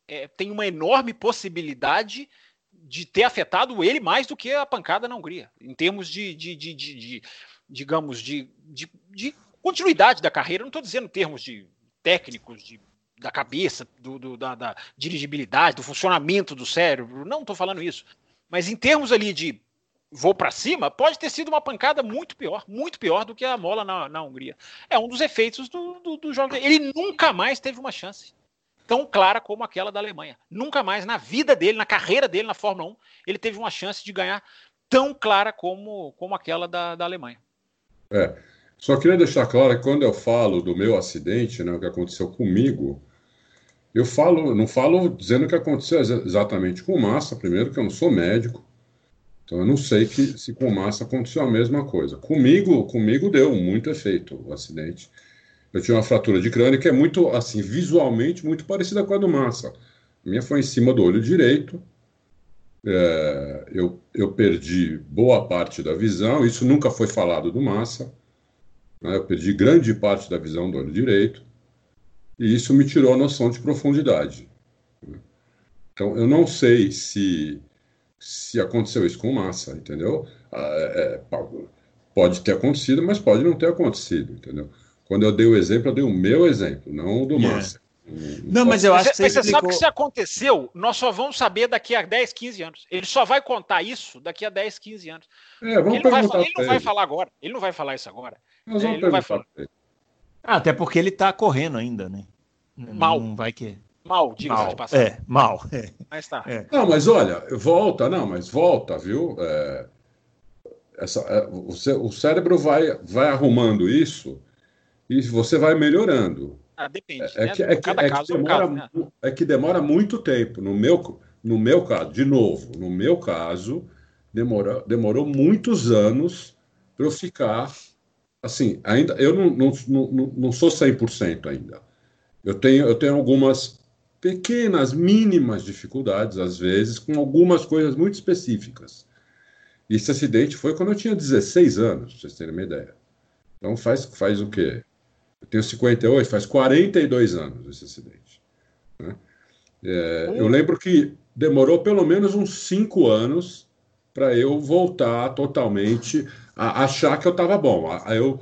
é, tem uma enorme possibilidade de ter afetado ele mais do que a pancada na Hungria, em termos de, de, de, de, de digamos, de, de, de, continuidade da carreira. Não estou dizendo em termos de técnicos, de, da cabeça, do, do da, da dirigibilidade, do funcionamento do cérebro. Não estou falando isso. Mas em termos ali de vou para cima, pode ter sido uma pancada muito pior, muito pior do que a mola na, na Hungria. É um dos efeitos do, do, do jogo. Ele nunca mais teve uma chance tão clara como aquela da Alemanha. Nunca mais na vida dele, na carreira dele na Fórmula 1, ele teve uma chance de ganhar tão clara como, como aquela da, da Alemanha. É. Só queria deixar claro que quando eu falo do meu acidente, né, o que aconteceu comigo, eu falo, não falo dizendo que aconteceu exatamente com massa, primeiro que eu não sou médico, então eu não sei que, se com massa aconteceu a mesma coisa. Comigo, comigo deu muito efeito o acidente. Eu tinha uma fratura de crânio que é muito, assim, visualmente muito parecida com a do massa. A minha foi em cima do olho direito. É, eu, eu perdi boa parte da visão. Isso nunca foi falado do massa. Né? Eu perdi grande parte da visão do olho direito. E isso me tirou a noção de profundidade. Então eu não sei se se aconteceu isso com massa, entendeu? Ah, é, é pode ter acontecido, mas pode não ter acontecido, entendeu? Quando eu dei o exemplo, eu dei o meu exemplo, não o do yeah. massa. Não, mas eu acho que você, você explicou... sabe que se aconteceu, nós só vamos saber daqui a 10, 15 anos. Ele só vai contar isso daqui a 10, 15 anos. É, vamos ele não, vai, ele não vai falar agora. Ele não vai falar isso agora. Nós vamos ele não vai falar. Ah, até porque ele está correndo ainda, né? Mal. Não vai que. Mal, diga-se de passagem. É, mal. É. Mas tá. É. Não, mas olha, volta, não, mas volta, viu? É, essa, é, o, o, cérebro vai, vai arrumando isso e você vai melhorando. Ah, depende. É, né? que, é, que, é, que demora, né? é que demora muito tempo. No meu, no meu caso, de novo, no meu caso, demorou, demorou muitos anos para eu ficar assim. Ainda, eu não, não, não, não sou 100% ainda. Eu tenho, eu tenho algumas pequenas, mínimas dificuldades, às vezes, com algumas coisas muito específicas. Esse acidente foi quando eu tinha 16 anos, para vocês terem uma ideia. Então faz, faz o quê? Eu tenho 58, faz 42 anos esse acidente. Né? É, eu lembro que demorou pelo menos uns 5 anos para eu voltar totalmente a achar que eu estava bom. A, eu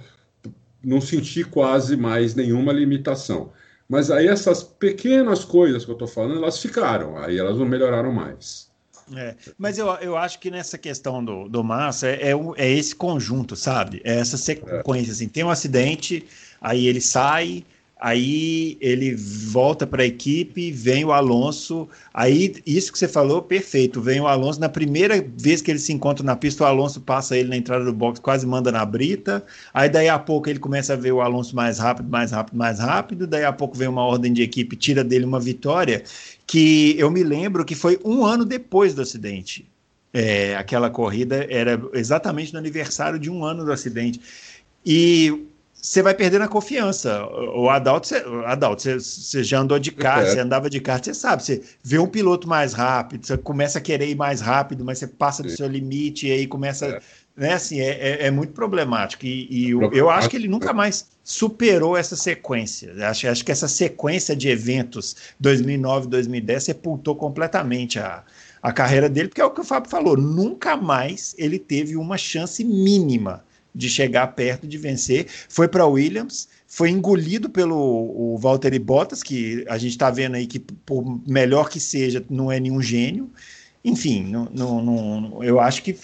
não senti quase mais nenhuma limitação. Mas aí essas pequenas coisas que eu estou falando, elas ficaram, aí elas não melhoraram mais. É, mas eu, eu acho que nessa questão do, do Massa é, é, é esse conjunto, sabe? É essa sequência, assim, tem um acidente, aí ele sai, Aí ele volta para a equipe, vem o Alonso. Aí, isso que você falou, perfeito. Vem o Alonso. Na primeira vez que ele se encontra na pista, o Alonso passa ele na entrada do box, quase manda na brita. Aí, daí a pouco, ele começa a ver o Alonso mais rápido, mais rápido, mais rápido. Daí a pouco vem uma ordem de equipe, tira dele uma vitória. Que eu me lembro que foi um ano depois do acidente. É, aquela corrida era exatamente no aniversário de um ano do acidente. E você vai perdendo a confiança. O Adalto, você, Adalto, você, você já andou de kart, é. você andava de kart, você sabe, você vê um piloto mais rápido, você começa a querer ir mais rápido, mas você passa do seu limite e aí começa. É. Né, assim, é, é, é muito problemático. E, e eu, eu, acho que ele nunca mais superou essa sequência. Acho, acho que essa sequência de eventos 2009, 2010 sepultou completamente a, a carreira dele, porque é o que o Fábio falou, nunca mais ele teve uma chance mínima de chegar perto de vencer. Foi para Williams, foi engolido pelo o Valtteri Bottas, que a gente está vendo aí que, por melhor que seja, não é nenhum gênio. Enfim, não, não, não eu acho que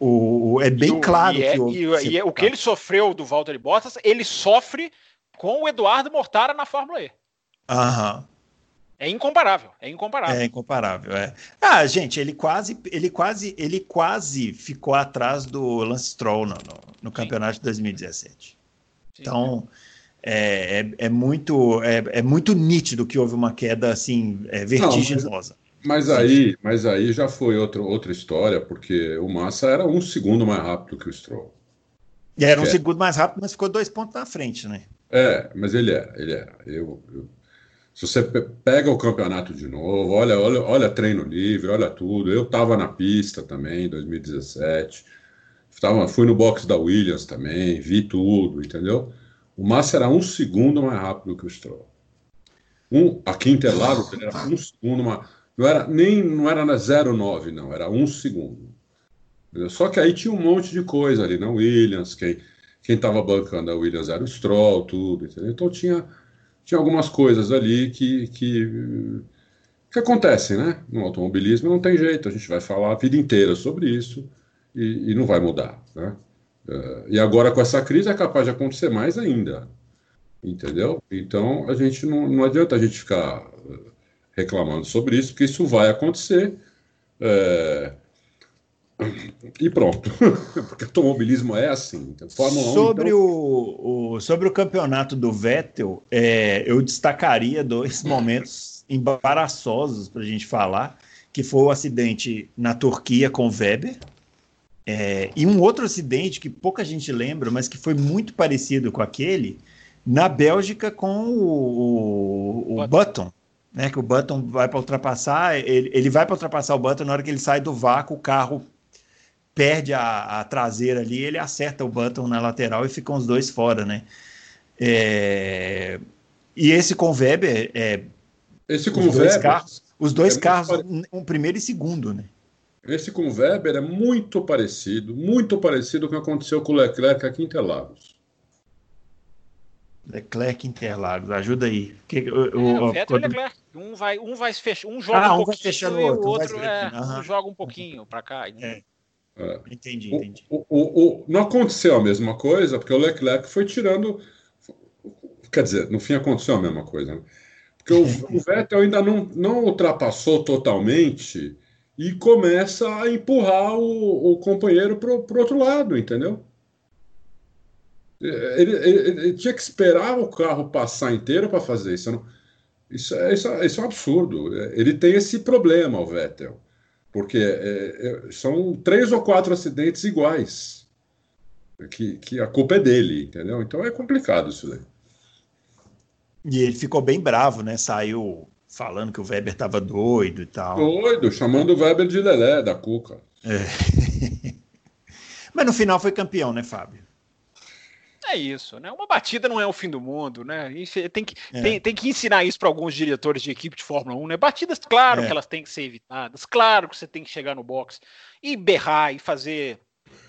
o, é bem claro é, que o, e, e é o que ele sofreu do Valtteri Bottas, ele sofre com o Eduardo Mortara na Fórmula E. Aham. É incomparável, é incomparável. É incomparável, é. Ah, gente, ele quase, ele quase, ele quase ficou atrás do Lance Stroll no, no, no campeonato de 2017. Sim, então, é, é, é, muito, é, é, muito nítido que houve uma queda assim é, vertiginosa. Não, mas, mas, aí, mas aí já foi outra, outra história, porque o Massa era um segundo mais rápido que o Stroll. E era um é. segundo mais rápido, mas ficou dois pontos na frente, né? É, mas ele é, ele é. Eu, eu se você pega o campeonato de novo, olha, olha, olha treino livre, olha tudo. Eu estava na pista também em 2017. Tava, fui no box da Williams também, vi tudo, entendeu? O Massa era um segundo mais rápido que o Stroll. Um, aqui em Interlagos ele era um segundo mais. Não era nem não era na 0,9, não, era um segundo. Entendeu? Só que aí tinha um monte de coisa ali na Williams, quem quem estava bancando a Williams era o Stroll, tudo, entendeu? Então tinha tinha algumas coisas ali que, que, que acontecem, né? No automobilismo não tem jeito, a gente vai falar a vida inteira sobre isso e, e não vai mudar, né? Uh, e agora com essa crise é capaz de acontecer mais ainda, entendeu? Então a gente não, não adianta a gente ficar reclamando sobre isso, porque isso vai acontecer. É, e pronto. Porque automobilismo é assim. Então, Fórmula sobre, 1, então... o, o, sobre o campeonato do Vettel, é, eu destacaria dois momentos embaraçosos para a gente falar, que foi o acidente na Turquia com o Weber, é, e um outro acidente que pouca gente lembra, mas que foi muito parecido com aquele, na Bélgica com o, o, o Button né, que o Button vai para ultrapassar, ele, ele vai para ultrapassar o Button na hora que ele sai do vácuo, o carro perde a, a, traseira ali, ele acerta o Button na lateral e ficam os dois fora, né? É... E esse com o Weber é. Esse com os dois carros, os dois é carros, um primeiro e segundo, né? Esse com o Weber é muito parecido, muito parecido com o que aconteceu com o Leclerc aqui em Interlagos. Leclerc Interlagos, ajuda aí. Que, o, é, o, Vettel quando... e Leclerc. Um vai, um vai fechar, um joga ah, um, um vai fechando o outro, o outro é, um joga um pouquinho para cá. É. É. Entendi, entendi. O, o, o, não aconteceu a mesma coisa, porque o Leclerc foi tirando. Quer dizer, no fim aconteceu a mesma coisa. Né? Porque o, o, Vettel ainda não, não ultrapassou totalmente e começa a empurrar o, companheiro para o outro lado, entendeu? Ele, ele, ele, tinha que esperar o carro passar inteiro para fazer isso. Não, isso, é, isso, é, isso é um absurdo. Ele tem esse problema, o Vettel porque é, é, são três ou quatro acidentes iguais, que, que a culpa é dele, entendeu? Então é complicado isso daí. E ele ficou bem bravo, né? Saiu falando que o Weber estava doido e tal. Doido, chamando o Weber de Lelé, da Cuca. É. Mas no final foi campeão, né, Fábio? É isso, né? Uma batida não é o fim do mundo, né? tem, que, é. tem, tem que ensinar isso para alguns diretores de equipe de Fórmula 1, né? Batidas, claro é. que elas têm que ser evitadas, claro que você tem que chegar no box e berrar e fazer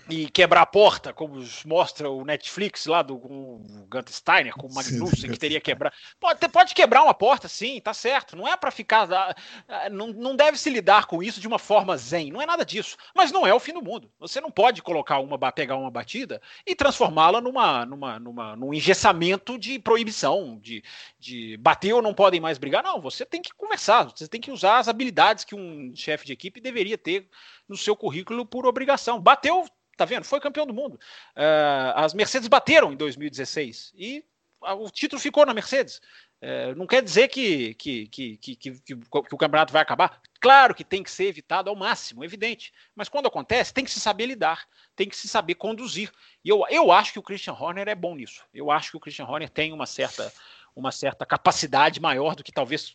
e quebrar a porta, como mostra o Netflix lá do o Gunther Steiner, com o Magnussen, que teria quebrar. Pode, pode quebrar uma porta, sim, tá certo. Não é para ficar. Ah, ah, não, não deve se lidar com isso de uma forma zen, não é nada disso. Mas não é o fim do mundo. Você não pode colocar uma, pegar uma batida e transformá-la numa, numa, numa, num engessamento de proibição, de, de bater ou não podem mais brigar. Não, você tem que conversar, você tem que usar as habilidades que um chefe de equipe deveria ter no seu currículo por obrigação. Bateu, Tá vendo? Foi campeão do mundo. Uh, as Mercedes bateram em 2016 e o título ficou na Mercedes. Uh, não quer dizer que, que, que, que, que, que o campeonato vai acabar. Claro que tem que ser evitado ao máximo, evidente. Mas quando acontece, tem que se saber lidar, tem que se saber conduzir. E eu, eu acho que o Christian Horner é bom nisso. Eu acho que o Christian Horner tem uma certa, uma certa capacidade maior do que talvez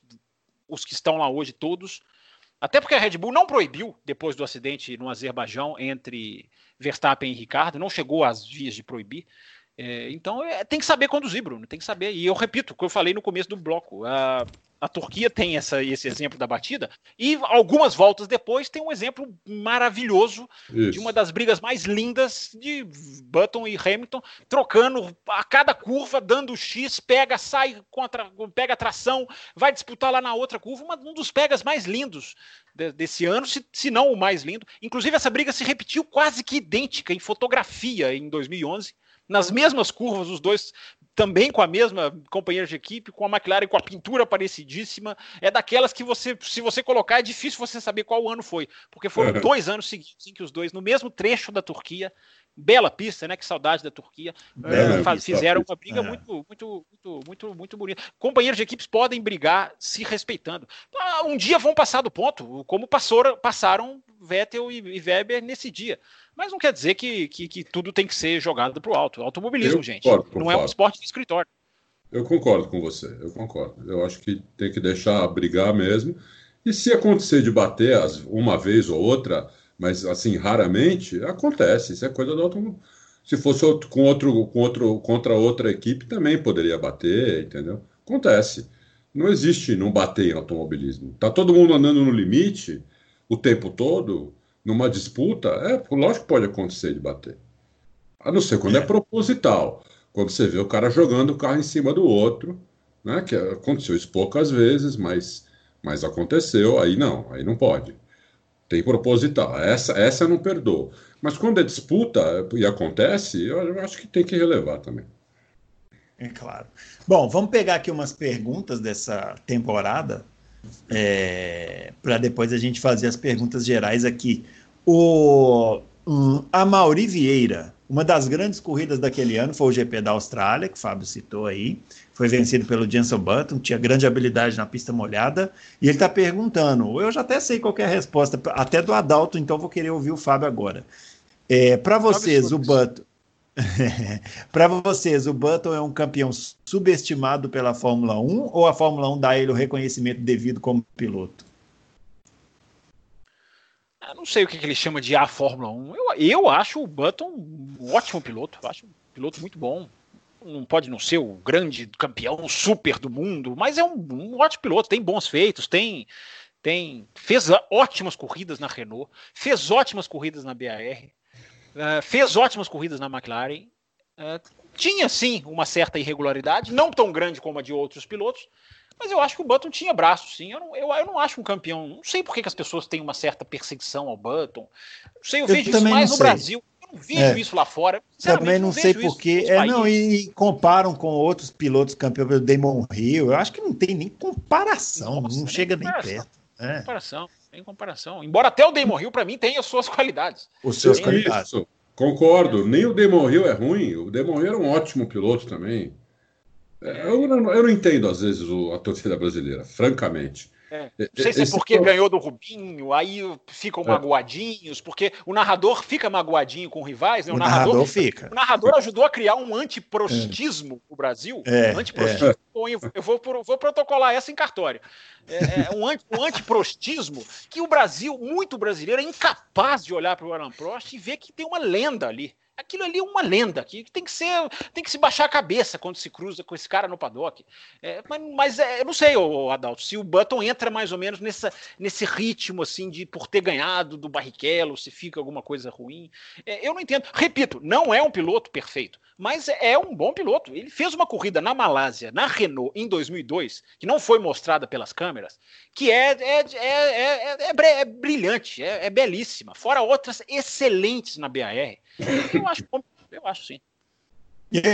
os que estão lá hoje todos. Até porque a Red Bull não proibiu, depois do acidente no Azerbaijão entre Verstappen e Ricardo, não chegou às vias de proibir. É, então é, tem que saber conduzir, Bruno, tem que saber. E eu repito o que eu falei no começo do bloco. A, a Turquia tem essa, esse exemplo da batida, e algumas voltas depois tem um exemplo maravilhoso Isso. de uma das brigas mais lindas de Button e Hamilton, trocando a cada curva, dando X, pega, sai, contra, pega tração, vai disputar lá na outra curva, uma, um dos pegas mais lindos de, desse ano, se, se não o mais lindo. Inclusive, essa briga se repetiu quase que idêntica em fotografia em 2011 nas mesmas curvas, os dois também com a mesma companheira de equipe, com a McLaren com a pintura parecidíssima. É daquelas que você, se você colocar, é difícil você saber qual ano foi, porque foram uhum. dois anos seguidos em que os dois, no mesmo trecho da Turquia, bela pista, né? Que saudade da Turquia. Uh, fizeram uma briga é. muito, muito, muito, muito, muito bonita. Companheiros de equipes podem brigar se respeitando. Ah, um dia vão passar do ponto, como passou, passaram Vettel e Weber nesse dia. Mas não quer dizer que, que, que tudo tem que ser jogado para o alto. Automobilismo, eu gente, não é um esporte de escritório. Eu concordo com você, eu concordo. Eu acho que tem que deixar brigar mesmo. E se acontecer de bater uma vez ou outra, mas assim, raramente, acontece. Isso é coisa do automobilismo. Se fosse outro, com outro, com outro, contra outra equipe, também poderia bater, entendeu? Acontece. Não existe não bater em automobilismo. Tá todo mundo andando no limite o tempo todo numa disputa, é lógico que pode acontecer de bater. A não ser quando é, é proposital. Quando você vê o cara jogando o carro em cima do outro, né? Que aconteceu isso poucas vezes, mas, mas aconteceu, aí não, aí não pode. Tem proposital. Essa, essa eu não perdoo. Mas quando é disputa e acontece, eu, eu acho que tem que relevar também. É claro. Bom, vamos pegar aqui umas perguntas dessa temporada é, para depois a gente fazer as perguntas gerais aqui. O um, a Mauri Vieira, uma das grandes corridas daquele ano foi o GP da Austrália, que o Fábio citou aí. Foi vencido pelo Jenson Button, tinha grande habilidade na pista molhada. E ele está perguntando, eu já até sei qual é a resposta, até do Adalto, então vou querer ouvir o Fábio agora. É, para vocês, o Button. Para vocês, o Button é um campeão subestimado pela Fórmula 1 ou a Fórmula 1 dá ele o reconhecimento devido como piloto? Eu não sei o que, ele chama de a Fórmula 1. Eu, eu acho o Button um ótimo piloto. Eu acho um piloto muito bom. Não pode não ser o grande campeão super do mundo, mas é um, um ótimo piloto. Tem bons feitos, tem, tem fez ótimas corridas na Renault, fez ótimas corridas na BAR. Uh, fez ótimas corridas na McLaren. Uh, tinha sim uma certa irregularidade, não tão grande como a de outros pilotos, mas eu acho que o Button tinha braço, sim. Eu não, eu, eu não acho um campeão. Não sei por que, que as pessoas têm uma certa perseguição ao Button. Não sei, eu, eu vejo isso mais no sei. Brasil. Eu não vejo é. isso lá fora. Também não, não sei porquê. É, não, e, e, comparam com outros pilotos campeões do Damon Hill. Eu acho que não tem nem comparação. Nossa, não chega nem perto. É. Comparação. Em comparação. Embora até o Damon Hill, para mim, tenha as suas qualidades. Os seus qualidades. Isso, concordo. Nem o Damon Hill é ruim. O Damon Hill era um ótimo piloto também. É, eu não, eu não entendo, às vezes, a torcida brasileira, francamente. É. Não sei se é porque ganhou do Rubinho, aí ficam é. magoadinhos, porque o narrador fica magoadinho com rivais, né? o, o narrador, narrador, fica. O narrador ajudou a criar um antiprostismo é. no Brasil. É. Antiprostismo. É. Eu vou, vou protocolar essa em cartório. É, é um, anti, um antiprostismo que o Brasil, muito brasileiro, é incapaz de olhar para o Alan Prost e ver que tem uma lenda ali. Aquilo ali é uma lenda, que tem que ser, tem que se baixar a cabeça quando se cruza com esse cara no paddock. É, mas, mas é, eu não sei, o Adalto, se o Button entra mais ou menos nessa, nesse ritmo assim de por ter ganhado do Barrichello, se fica alguma coisa ruim. É, eu não entendo. Repito, não é um piloto perfeito, mas é um bom piloto. Ele fez uma corrida na Malásia, na Renault, em 2002, que não foi mostrada pelas câmeras, que é, é, é, é brilhante, é, belíssima. Fora outras excelentes na BAR. Eu acho, eu acho sim.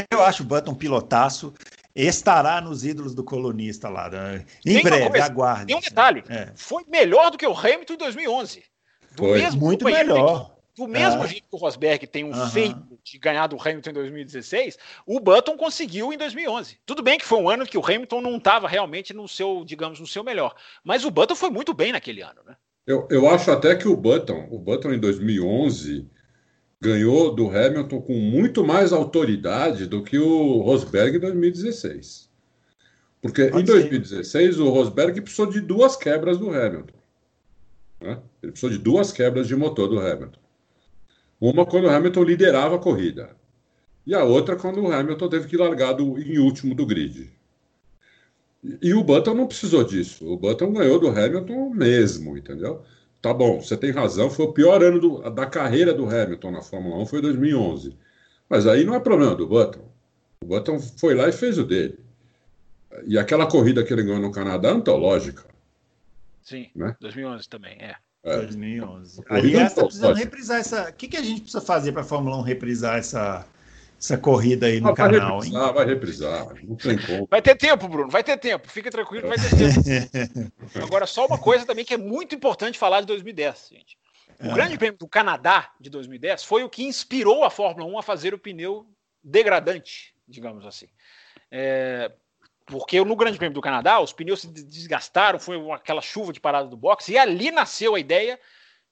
Eu acho o Button pilotaço. Estará nos ídolos do colunista lá. Né? Em tem breve, aguarde. Tem um detalhe: é. foi melhor do que o Hamilton em 2011. Do foi. mesmo muito melhor. Do mesmo é. jeito que o Rosberg tem um uhum. feito de ganhar do Hamilton em 2016, o Button conseguiu em 2011. Tudo bem que foi um ano que o Hamilton não estava realmente no seu, digamos, no seu melhor, mas o Button foi muito bem naquele ano, né? Eu, eu acho até que o Button, o Button em 2011 ganhou do Hamilton com muito mais autoridade do que o Rosberg em 2016. Porque Pode em 2016 ser. o Rosberg precisou de duas quebras do Hamilton. Né? Ele precisou de duas quebras de motor do Hamilton. Uma quando o Hamilton liderava a corrida. E a outra quando o Hamilton teve que largar do, em último do grid. E, e o Button não precisou disso. O Button ganhou do Hamilton mesmo, entendeu? Tá bom, você tem razão, foi o pior ano do, da carreira do Hamilton na Fórmula 1, foi 2011. Mas aí não é problema do Button. O Button foi lá e fez o dele. E aquela corrida que ele ganhou no Canadá é antológica. Sim, né? 2011 também, é. é. 2011. Aí está precisando reprisar essa. O que, que a gente precisa fazer para a Fórmula 1 reprisar essa, essa corrida aí no ah, canal, vai reprisar, hein? Vai reprisar, não tem como. Vai ter tempo, Bruno, vai ter tempo. Fica tranquilo, vai ter tempo. Agora, só uma coisa também que é muito importante falar de 2010, gente. O é. Grande Prêmio do Canadá de 2010 foi o que inspirou a Fórmula 1 a fazer o pneu degradante, digamos assim. É, porque no Grande Prêmio do Canadá, os pneus se desgastaram, foi aquela chuva de parada do boxe, e ali nasceu a ideia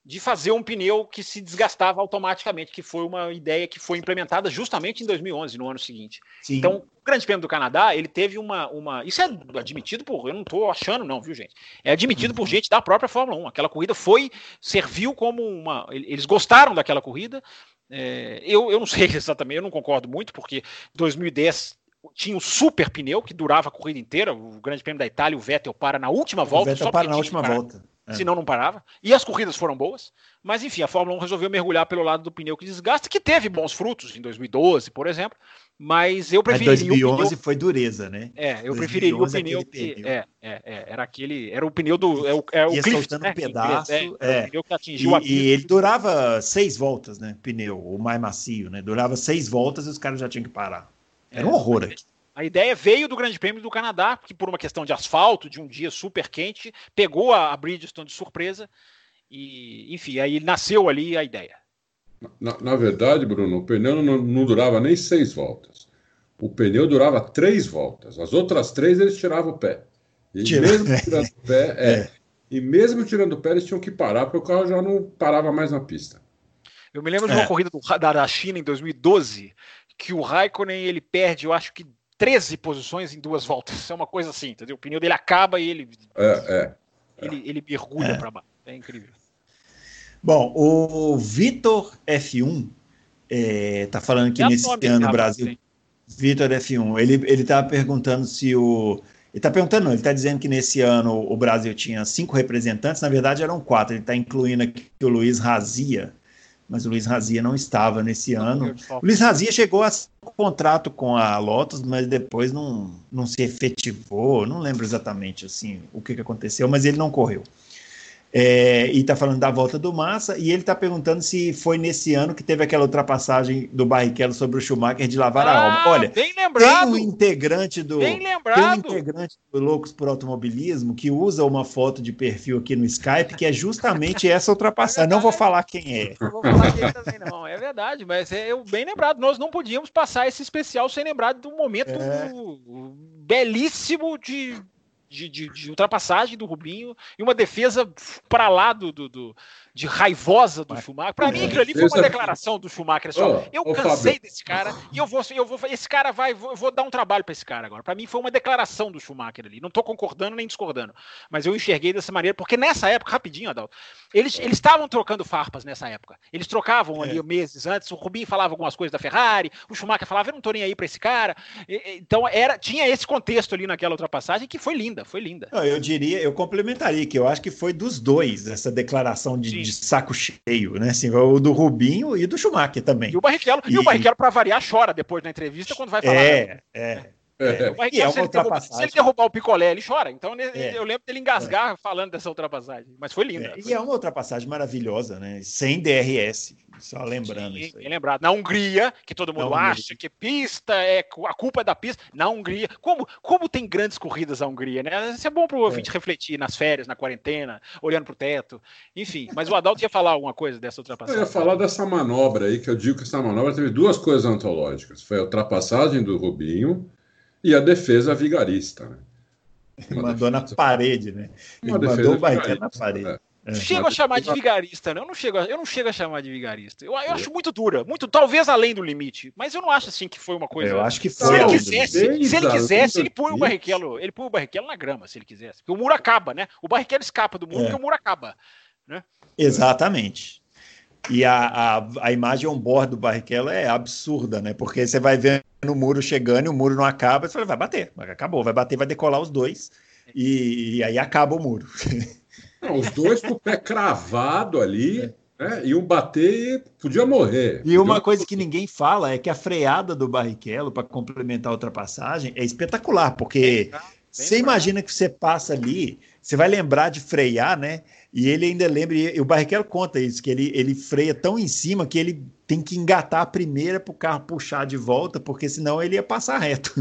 de fazer um pneu que se desgastava automaticamente, que foi uma ideia que foi implementada justamente em 2011, no ano seguinte. Sim. Então, o Grande Prêmio do Canadá, ele teve uma, uma... Isso é admitido por... Eu não estou achando não, viu, gente? É admitido uhum. por gente da própria Fórmula 1. Aquela corrida foi... Serviu como uma... Eles gostaram daquela corrida. É, eu, eu não sei exatamente, eu não concordo muito, porque 2010 tinha um super pneu que durava a corrida inteira. O Grande Prêmio da Itália, o Vettel para na última volta. O Vettel para na última volta. É. Senão não parava. E as corridas foram boas. Mas enfim, a Fórmula 1 resolveu mergulhar pelo lado do pneu que desgasta, que teve bons frutos em 2012, por exemplo. Mas eu preferi. Mas 2011 pneu... foi dureza, né? É, eu preferiria o pneu que. É, é, é, era aquele. Era o pneu do. É o, é o Ia soltando né? um pedaço. É, é. O pneu que atingiu e, e ele durava seis voltas, né? Pneu, o mais macio, né? Durava seis voltas e os caras já tinham que parar. Era um é, horror aqui. A ideia veio do Grande Prêmio do Canadá, que por uma questão de asfalto, de um dia super quente, pegou a Bridgestone de surpresa e, enfim, aí nasceu ali a ideia. Na, na verdade, Bruno, o pneu não, não, durava nem seis voltas. O pneu durava três voltas. As outras três eles tiravam o pé. E Tira. mesmo tirando o pé, é, é. E mesmo tirando o pé, eles tinham que parar, porque o carro já não parava mais na pista. Eu me lembro de uma é. corrida do, da, da China em 2012, que o Raikkonen ele perde, eu acho que 13 posições em duas voltas. É uma coisa assim, entendeu? O pneu dele acaba e ele. É, é, ele, ele mergulha é. para baixo. É incrível. Bom, o Vitor F1 está é, falando que é nesse ano no Brasil. Vitor F1, ele ele está perguntando se o ele está perguntando, ele está dizendo que nesse ano o Brasil tinha cinco representantes, na verdade eram quatro. Ele está incluindo aqui o Luiz Razia, mas o Luiz Razia não estava nesse ano. O Luiz Razia chegou a um contrato com a Lotus, mas depois não, não se efetivou. Não lembro exatamente assim o que, que aconteceu, mas ele não correu. É, e está falando da volta do Massa, e ele está perguntando se foi nesse ano que teve aquela ultrapassagem do Barrichello sobre o Schumacher de lavar ah, a alma. Olha, bem lembrado, tem um integrante do bem lembrado. tem um integrante do Loucos por Automobilismo que usa uma foto de perfil aqui no Skype que é justamente essa ultrapassagem. É não vou falar quem é. Não vou falar quem é também não. É verdade, mas é bem lembrado. Nós não podíamos passar esse especial sem lembrar do momento é. belíssimo de de, de, de ultrapassagem do Rubinho e uma defesa para lá do, do, do de raivosa do Schumacher. Para mim, aquilo ali foi uma declaração do Schumacher. Assim, oh, eu cansei desse cara e eu vou, eu vou, esse cara vai, eu vou dar um trabalho para esse cara agora. Para mim, foi uma declaração do Schumacher ali. Não estou concordando nem discordando, mas eu enxerguei dessa maneira porque nessa época, rapidinho, Adalto, eles eles estavam trocando farpas nessa época. Eles trocavam ali é. meses antes. O Rubinho falava algumas coisas da Ferrari, o Schumacher falava, eu não tô nem aí para esse cara. Então era tinha esse contexto ali naquela ultrapassagem que foi linda, foi linda. Eu diria, eu complementaria que eu acho que foi dos dois essa declaração de, de saco cheio, né? Assim, o do Rubinho e do Schumacher também. E o Barrichello, e, e o Barrichello para variar chora depois da entrevista quando vai falar. É, né? é. É, o Barrichello, é se, ele derrubar, se, ele derrubar, o picolé, ele chora. Então é. eu lembro dele engasgar é. falando dessa ultrapassagem. Mas foi linda. É, e é uma ultrapassagem maravilhosa, né? Sem DRS. Só lembrando Sim, isso. Aí. lembrado. Na Hungria, que todo mundo acha que pista é a culpa é da pista. Na Hungria, como, como tem grandes corridas a Hungria, né? Isso é bom para o ouvinte é. refletir nas férias, na quarentena, olhando para o teto. Enfim, mas o Adalto ia falar alguma coisa dessa ultrapassagem. Eu ia falar dessa manobra aí, que eu digo que essa manobra teve duas coisas antológicas. Foi a ultrapassagem do Rubinho e a defesa vigarista. Né? Mandou defesa... na parede, né? Ele mandou o Barrichello na parede. É. É, chego a chamar de vigarista, né? Eu não chego, a, eu não chego a chamar de vigarista. Eu, eu acho muito dura, muito, talvez além do limite, mas eu não acho assim que foi uma coisa. Eu acho que foi. Se ele quisesse, se ele quisesse, ele põe o Barrichello, ele põe o Barrichello na grama, se ele quisesse. Porque o muro acaba, né? O Barrichello escapa do muro é. porque o muro acaba, né? Exatamente. E a, a, a imagem on-board do Barrichello é absurda, né? Porque você vai vendo o muro chegando e o muro não acaba, você fala, vai bater, acabou, vai bater, vai decolar os dois, e, e aí acaba o muro. Não, os dois com o pé cravado ali, é. né? Iam bater e podia morrer. E uma coisa que ninguém fala é que a freada do Barrichello para complementar a ultrapassagem é espetacular, porque você imagina que você passa ali, você vai lembrar de frear, né? E ele ainda lembra, e o Barrichello conta isso, que ele, ele freia tão em cima que ele tem que engatar a primeira para o carro puxar de volta, porque senão ele ia passar reto.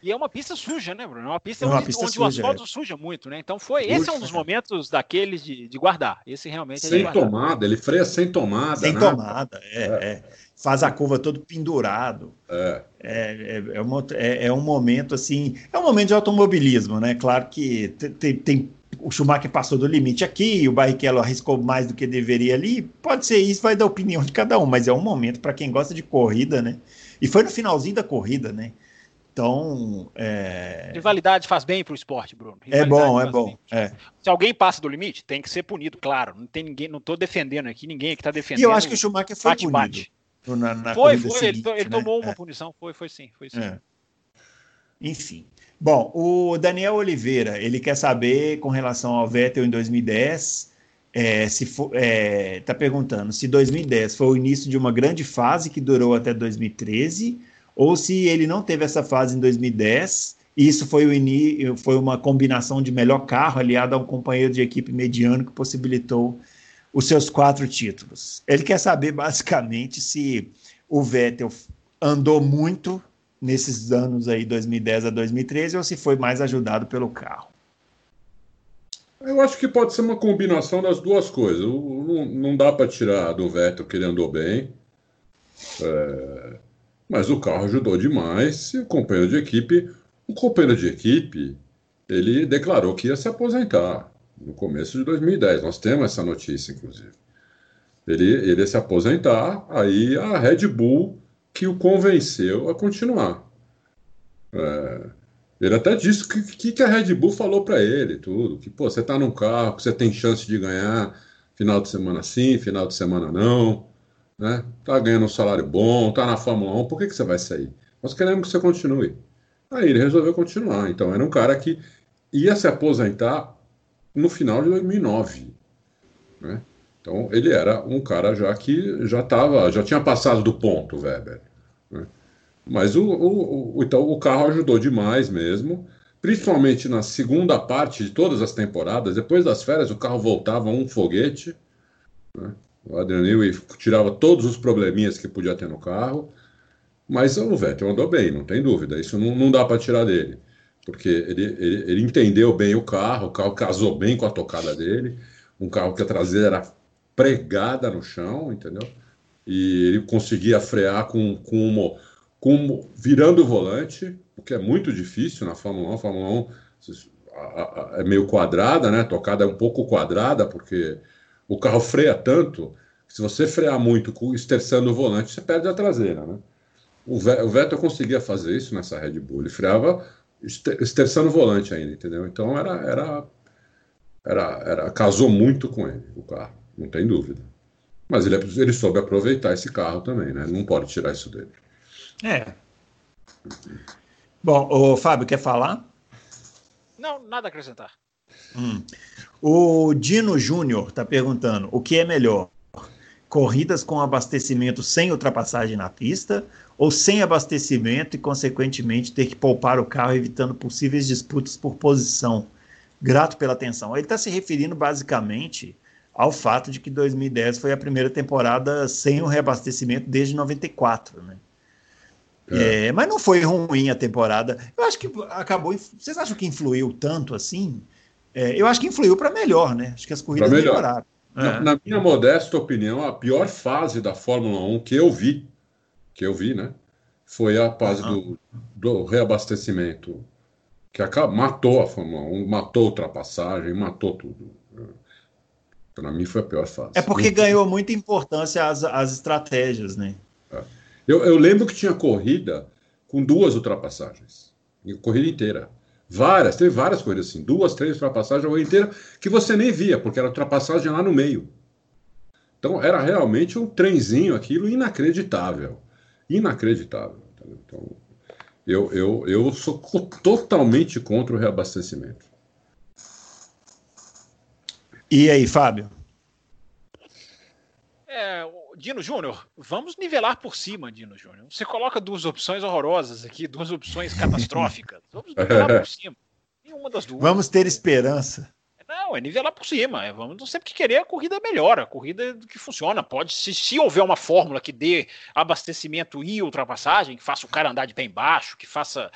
E é uma pista suja, né, Bruno? É uma pista, é uma onde, pista onde suja, o asfalto é. suja muito, né? Então foi. Esse é um dos momentos daqueles de, de guardar. Esse realmente é Sem é tomada, ele freia sem tomada. Sem né? tomada, é, é, Faz a curva todo pendurado. É. É, é, uma, é, um momento assim. É um momento de automobilismo, né? Claro que tem, tem o Schumacher passou do limite aqui, o Barrichello arriscou mais do que deveria ali. Pode ser isso, vai da opinião de cada um, mas é um momento para quem gosta de corrida, né? E foi no finalzinho da corrida, né? Então. É... Rivalidade faz bem para o esporte, Bruno. é bom, é bom. É. Se alguém passa do limite, tem que ser punido, claro. Não tem ninguém, não estou defendendo aqui, ninguém aqui está defendendo. E eu acho que o Schumacher foi bate, punido. Bate. Na, na foi, foi. Seguinte, ele, ele né? tomou uma é. punição, foi, foi sim, foi sim. É. Enfim. Bom, o Daniel Oliveira, ele quer saber com relação ao Vettel em 2010, é, se está é, perguntando se 2010 foi o início de uma grande fase que durou até 2013 ou se ele não teve essa fase em 2010 e isso foi, o foi uma combinação de melhor carro aliado a um companheiro de equipe mediano que possibilitou os seus quatro títulos. Ele quer saber basicamente se o Vettel andou muito nesses anos aí 2010 a 2013 ou se foi mais ajudado pelo carro. Eu acho que pode ser uma combinação das duas coisas. Não, não dá para tirar do Vettel que ele andou bem. É, mas o carro ajudou demais e o companheiro de equipe, o companheiro de equipe, ele declarou que ia se aposentar no começo de 2010. Nós temos essa notícia, inclusive. Ele, ele ia se aposentar, aí a Red Bull que o convenceu a continuar. É, ele até disse que, que, que a Red Bull falou para ele, tudo, que pô, você está num carro, que você tem chance de ganhar final de semana sim, final de semana não né? Tá ganhando um salário bom, tá na Fórmula 1, por que, que você vai sair? Nós queremos que você continue. Aí ele resolveu continuar. Então era um cara que ia se aposentar no final de 2009, né? Então ele era um cara já que já estava, já tinha passado do ponto, Weber. Né? Mas o, o, o, então o carro ajudou demais mesmo, principalmente na segunda parte de todas as temporadas. Depois das férias o carro voltava um foguete. Né? O Adrian Newey tirava todos os probleminhas que podia ter no carro, mas o Vettel andou bem, não tem dúvida. Isso não, não dá para tirar dele, porque ele, ele, ele, entendeu bem o carro, o carro casou bem com a tocada dele, um carro que a traseira era pregada no chão, entendeu? E ele conseguia frear com, com, com virando o volante, o que é muito difícil na Fórmula 1. A Fórmula 1 é meio quadrada, né? A tocada é um pouco quadrada, porque o carro freia tanto. Se você frear muito esterçando o volante, você perde a traseira, né? O Vettel conseguia fazer isso nessa Red Bull. Ele freava esterçando o volante ainda, entendeu? Então era, era, era, era casou muito com ele, o carro, não tem dúvida. Mas ele, ele soube aproveitar esse carro também, né? Não pode tirar isso dele. É. Bom, o Fábio, quer falar? Não, nada a acrescentar. Hum. O Dino Júnior está perguntando: o que é melhor? Corridas com abastecimento sem ultrapassagem na pista ou sem abastecimento e, consequentemente, ter que poupar o carro evitando possíveis disputas por posição? Grato pela atenção. Ele está se referindo basicamente ao fato de que 2010 foi a primeira temporada sem o reabastecimento desde 94, né? É. É, mas não foi ruim a temporada. Eu acho que acabou. Vocês acham que influiu tanto assim? É, eu acho que influiu para melhor, né? Acho que as corridas melhor. melhoraram. Na, é. na, minha modesta opinião, a pior fase da Fórmula 1 que eu vi, que eu vi, né? Foi a fase uhum. do, do, reabastecimento, que acabou, matou a Fórmula 1, matou a ultrapassagem, matou tudo. Para mim foi a pior fase. É porque ganhou muita importância as, as estratégias, né? É. Eu, eu lembro que tinha corrida com duas ultrapassagens. Corrida inteira. Várias, teve várias corridas assim, duas, três ultrapassagens a corrida inteira, que você nem via, porque era ultrapassagem lá no meio. Então era realmente um trenzinho aquilo inacreditável. Inacreditável. Então, eu, eu, eu sou totalmente contra o reabastecimento. E aí, Fábio? É, Dino Júnior, vamos nivelar por cima, Dino Júnior. Você coloca duas opções horrorosas aqui, duas opções catastróficas. Vamos nivelar por cima. Nenhuma das duas. Vamos ter esperança. Não, é nivelar por cima. É, vamos sempre que querer a corrida melhor, a corrida que funciona. Pode, se, se houver uma fórmula que dê abastecimento e ultrapassagem, que faça o cara andar de pé embaixo, que faça,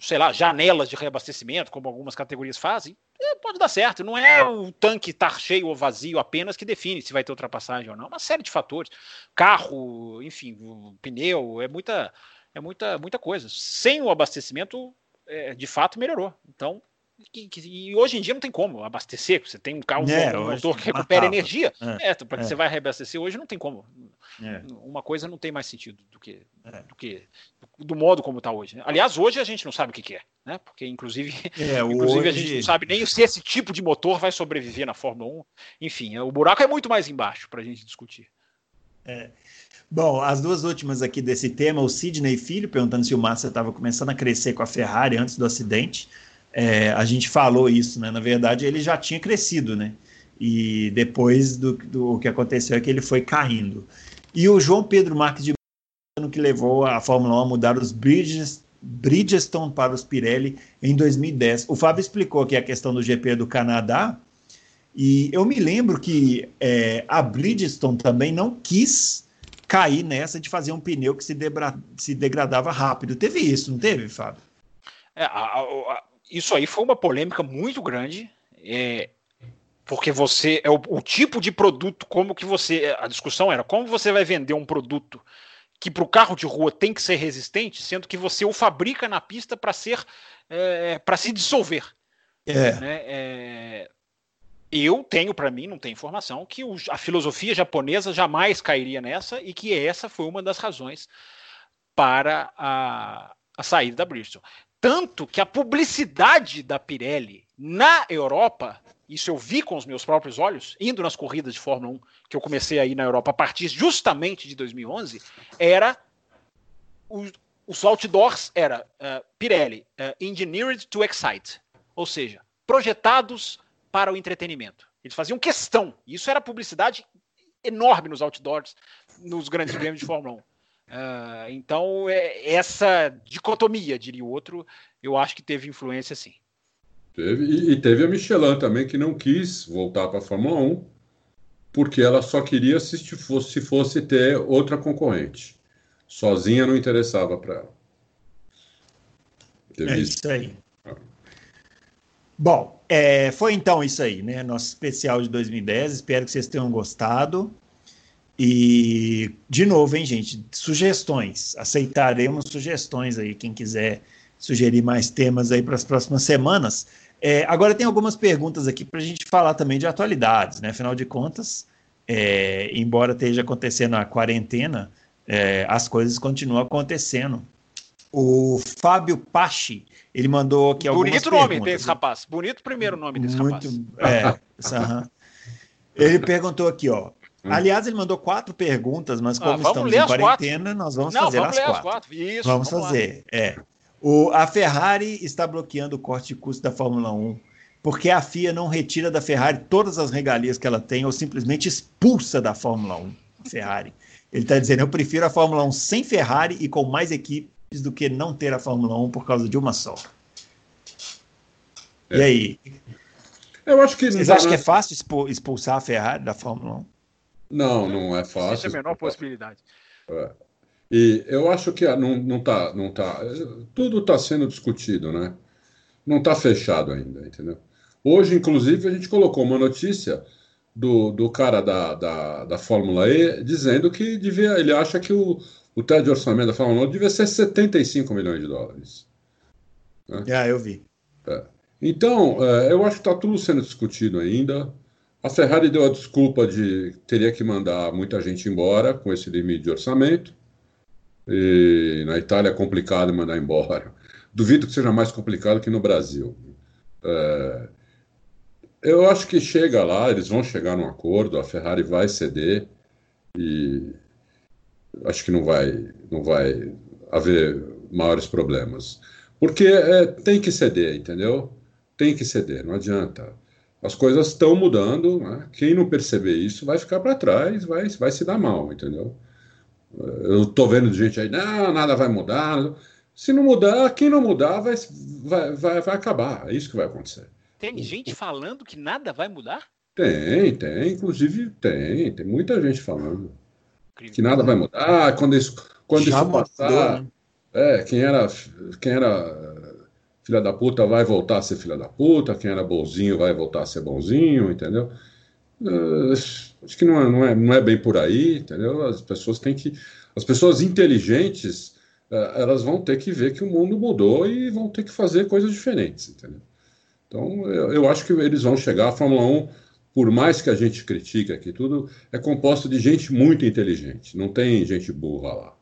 sei lá, janelas de reabastecimento, como algumas categorias fazem, é, pode dar certo. Não é o tanque estar tá cheio ou vazio apenas que define se vai ter ultrapassagem ou não. É uma série de fatores. Carro, enfim, pneu, é muita, é muita, muita coisa. Sem o abastecimento, é, de fato, melhorou. Então, e, e, hoje em dia não tem como abastecer. Você tem um carro é, um motor que recupera matava. energia. É, é para que é. você vai reabastecer hoje não tem como. É. Uma coisa não tem mais sentido do que é. do, que, do modo como está hoje. Aliás, hoje a gente não sabe o que, que é, né? Porque inclusive, é, inclusive hoje... a gente não sabe nem se esse tipo de motor vai sobreviver na Fórmula 1. Enfim, o buraco é muito mais embaixo para a gente discutir. Bom, as duas últimas aqui desse tema, o Sidney Filho perguntando se o Massa estava começando a crescer com a Ferrari antes do acidente é, a gente falou isso, né? Na verdade, ele já tinha crescido, né? E depois do, do que aconteceu é que ele foi caindo. E o João Pedro Marques de que levou a Fórmula 1 a mudar os Bridges, Bridgestone para os Pirelli em 2010. O Fábio explicou aqui a questão do GP do Canadá, e eu me lembro que é, a Bridgestone também não quis cair nessa de fazer um pneu que se, debra, se degradava rápido. Teve isso, não teve, Fábio? É, a, a, isso aí foi uma polêmica muito grande, é, porque você é o, o, tipo de produto, como que você. A discussão era como você vai vender um produto que para o carro de rua tem que ser resistente, sendo que você o fabrica na pista para ser é, para se dissolver. É. Né? É, eu tenho para mim, não tem informação, que o, a filosofia japonesa jamais cairia nessa e que essa foi uma das razões para a, a saída da Bristol. Tanto que a publicidade da Pirelli na Europa, isso eu vi com os meus próprios olhos, indo nas corridas de Fórmula 1, que eu comecei aí na Europa a partir justamente de 2011, era os, os outdoors era uh, Pirelli, uh, engineered to excite, ou seja, projetados para o entretenimento. Eles faziam questão, isso era publicidade enorme nos outdoors, nos grandes prêmios de Fórmula 1. Uh, então, é, essa dicotomia, diria o outro, eu acho que teve influência sim. Teve, e, e teve a Michelin também, que não quis voltar para a Fórmula 1, porque ela só queria se fosse, se fosse ter outra concorrente. Sozinha não interessava para ela. Teve é isso aí. Ah. Bom, é, foi então isso aí, né? Nosso especial de 2010. Espero que vocês tenham gostado. E, de novo, hein, gente, sugestões. Aceitaremos sugestões aí, quem quiser sugerir mais temas aí para as próximas semanas. É, agora tem algumas perguntas aqui para a gente falar também de atualidades, né? Afinal de contas, é, embora esteja acontecendo a quarentena, é, as coisas continuam acontecendo. O Fábio Pachi, ele mandou aqui algumas Bonito perguntas. nome desse rapaz. Bonito primeiro nome desse Muito, rapaz. É, ele perguntou aqui, ó. Hum. Aliás, ele mandou quatro perguntas, mas como ah, estamos em quarentena, quatro. nós vamos Não, fazer vamos as, quatro. as quatro. Isso, vamos, vamos fazer. Lá. É. O, a Ferrari está bloqueando o corte de custo da Fórmula 1 porque a FIA não retira da Ferrari todas as regalias que ela tem ou simplesmente expulsa da Fórmula 1 a Ferrari. Ele está dizendo: eu prefiro a Fórmula 1 sem Ferrari e com mais equipes do que não ter a Fórmula 1 por causa de uma só. É. E aí? Eu acho que Vocês acham que é fácil expulsar a Ferrari da Fórmula 1? Não, não é fácil. Existe a menor possibilidade. É. E eu acho que não, não tá, não tá. Tudo está sendo discutido, né? Não está fechado ainda, entendeu? Hoje, inclusive, a gente colocou uma notícia do, do cara da, da, da Fórmula E dizendo que devia, ele acha que o, o teto de orçamento da Fórmula 1 devia ser 75 milhões de dólares. Né? Ah, eu vi. É. Então, é, eu acho que está tudo sendo discutido ainda. A Ferrari deu a desculpa de teria que mandar muita gente embora com esse limite de orçamento. E na Itália é complicado mandar embora. Duvido que seja mais complicado que no Brasil. É, eu acho que chega lá, eles vão chegar num acordo, a Ferrari vai ceder e acho que não vai, não vai haver maiores problemas. Porque é, tem que ceder, entendeu? Tem que ceder, não adianta. As coisas estão mudando, né? quem não perceber isso vai ficar para trás, vai, vai se dar mal, entendeu? Eu estou vendo gente aí, não, nada vai mudar. Se não mudar, quem não mudar vai, vai, vai, vai acabar. É isso que vai acontecer. Tem gente falando que nada vai mudar? Tem, tem. Inclusive tem. Tem muita gente falando que nada vai mudar. Quando isso, quando isso passar, né? é, quem era, quem era filha da puta vai voltar a ser filha da puta, quem era bonzinho vai voltar a ser bonzinho, entendeu? Uh, acho que não é, não, é, não é bem por aí, entendeu? As pessoas têm que. As pessoas inteligentes, uh, elas vão ter que ver que o mundo mudou e vão ter que fazer coisas diferentes, entendeu? Então, eu, eu acho que eles vão chegar. A Fórmula 1, por mais que a gente critique aqui tudo, é composto de gente muito inteligente. Não tem gente burra lá.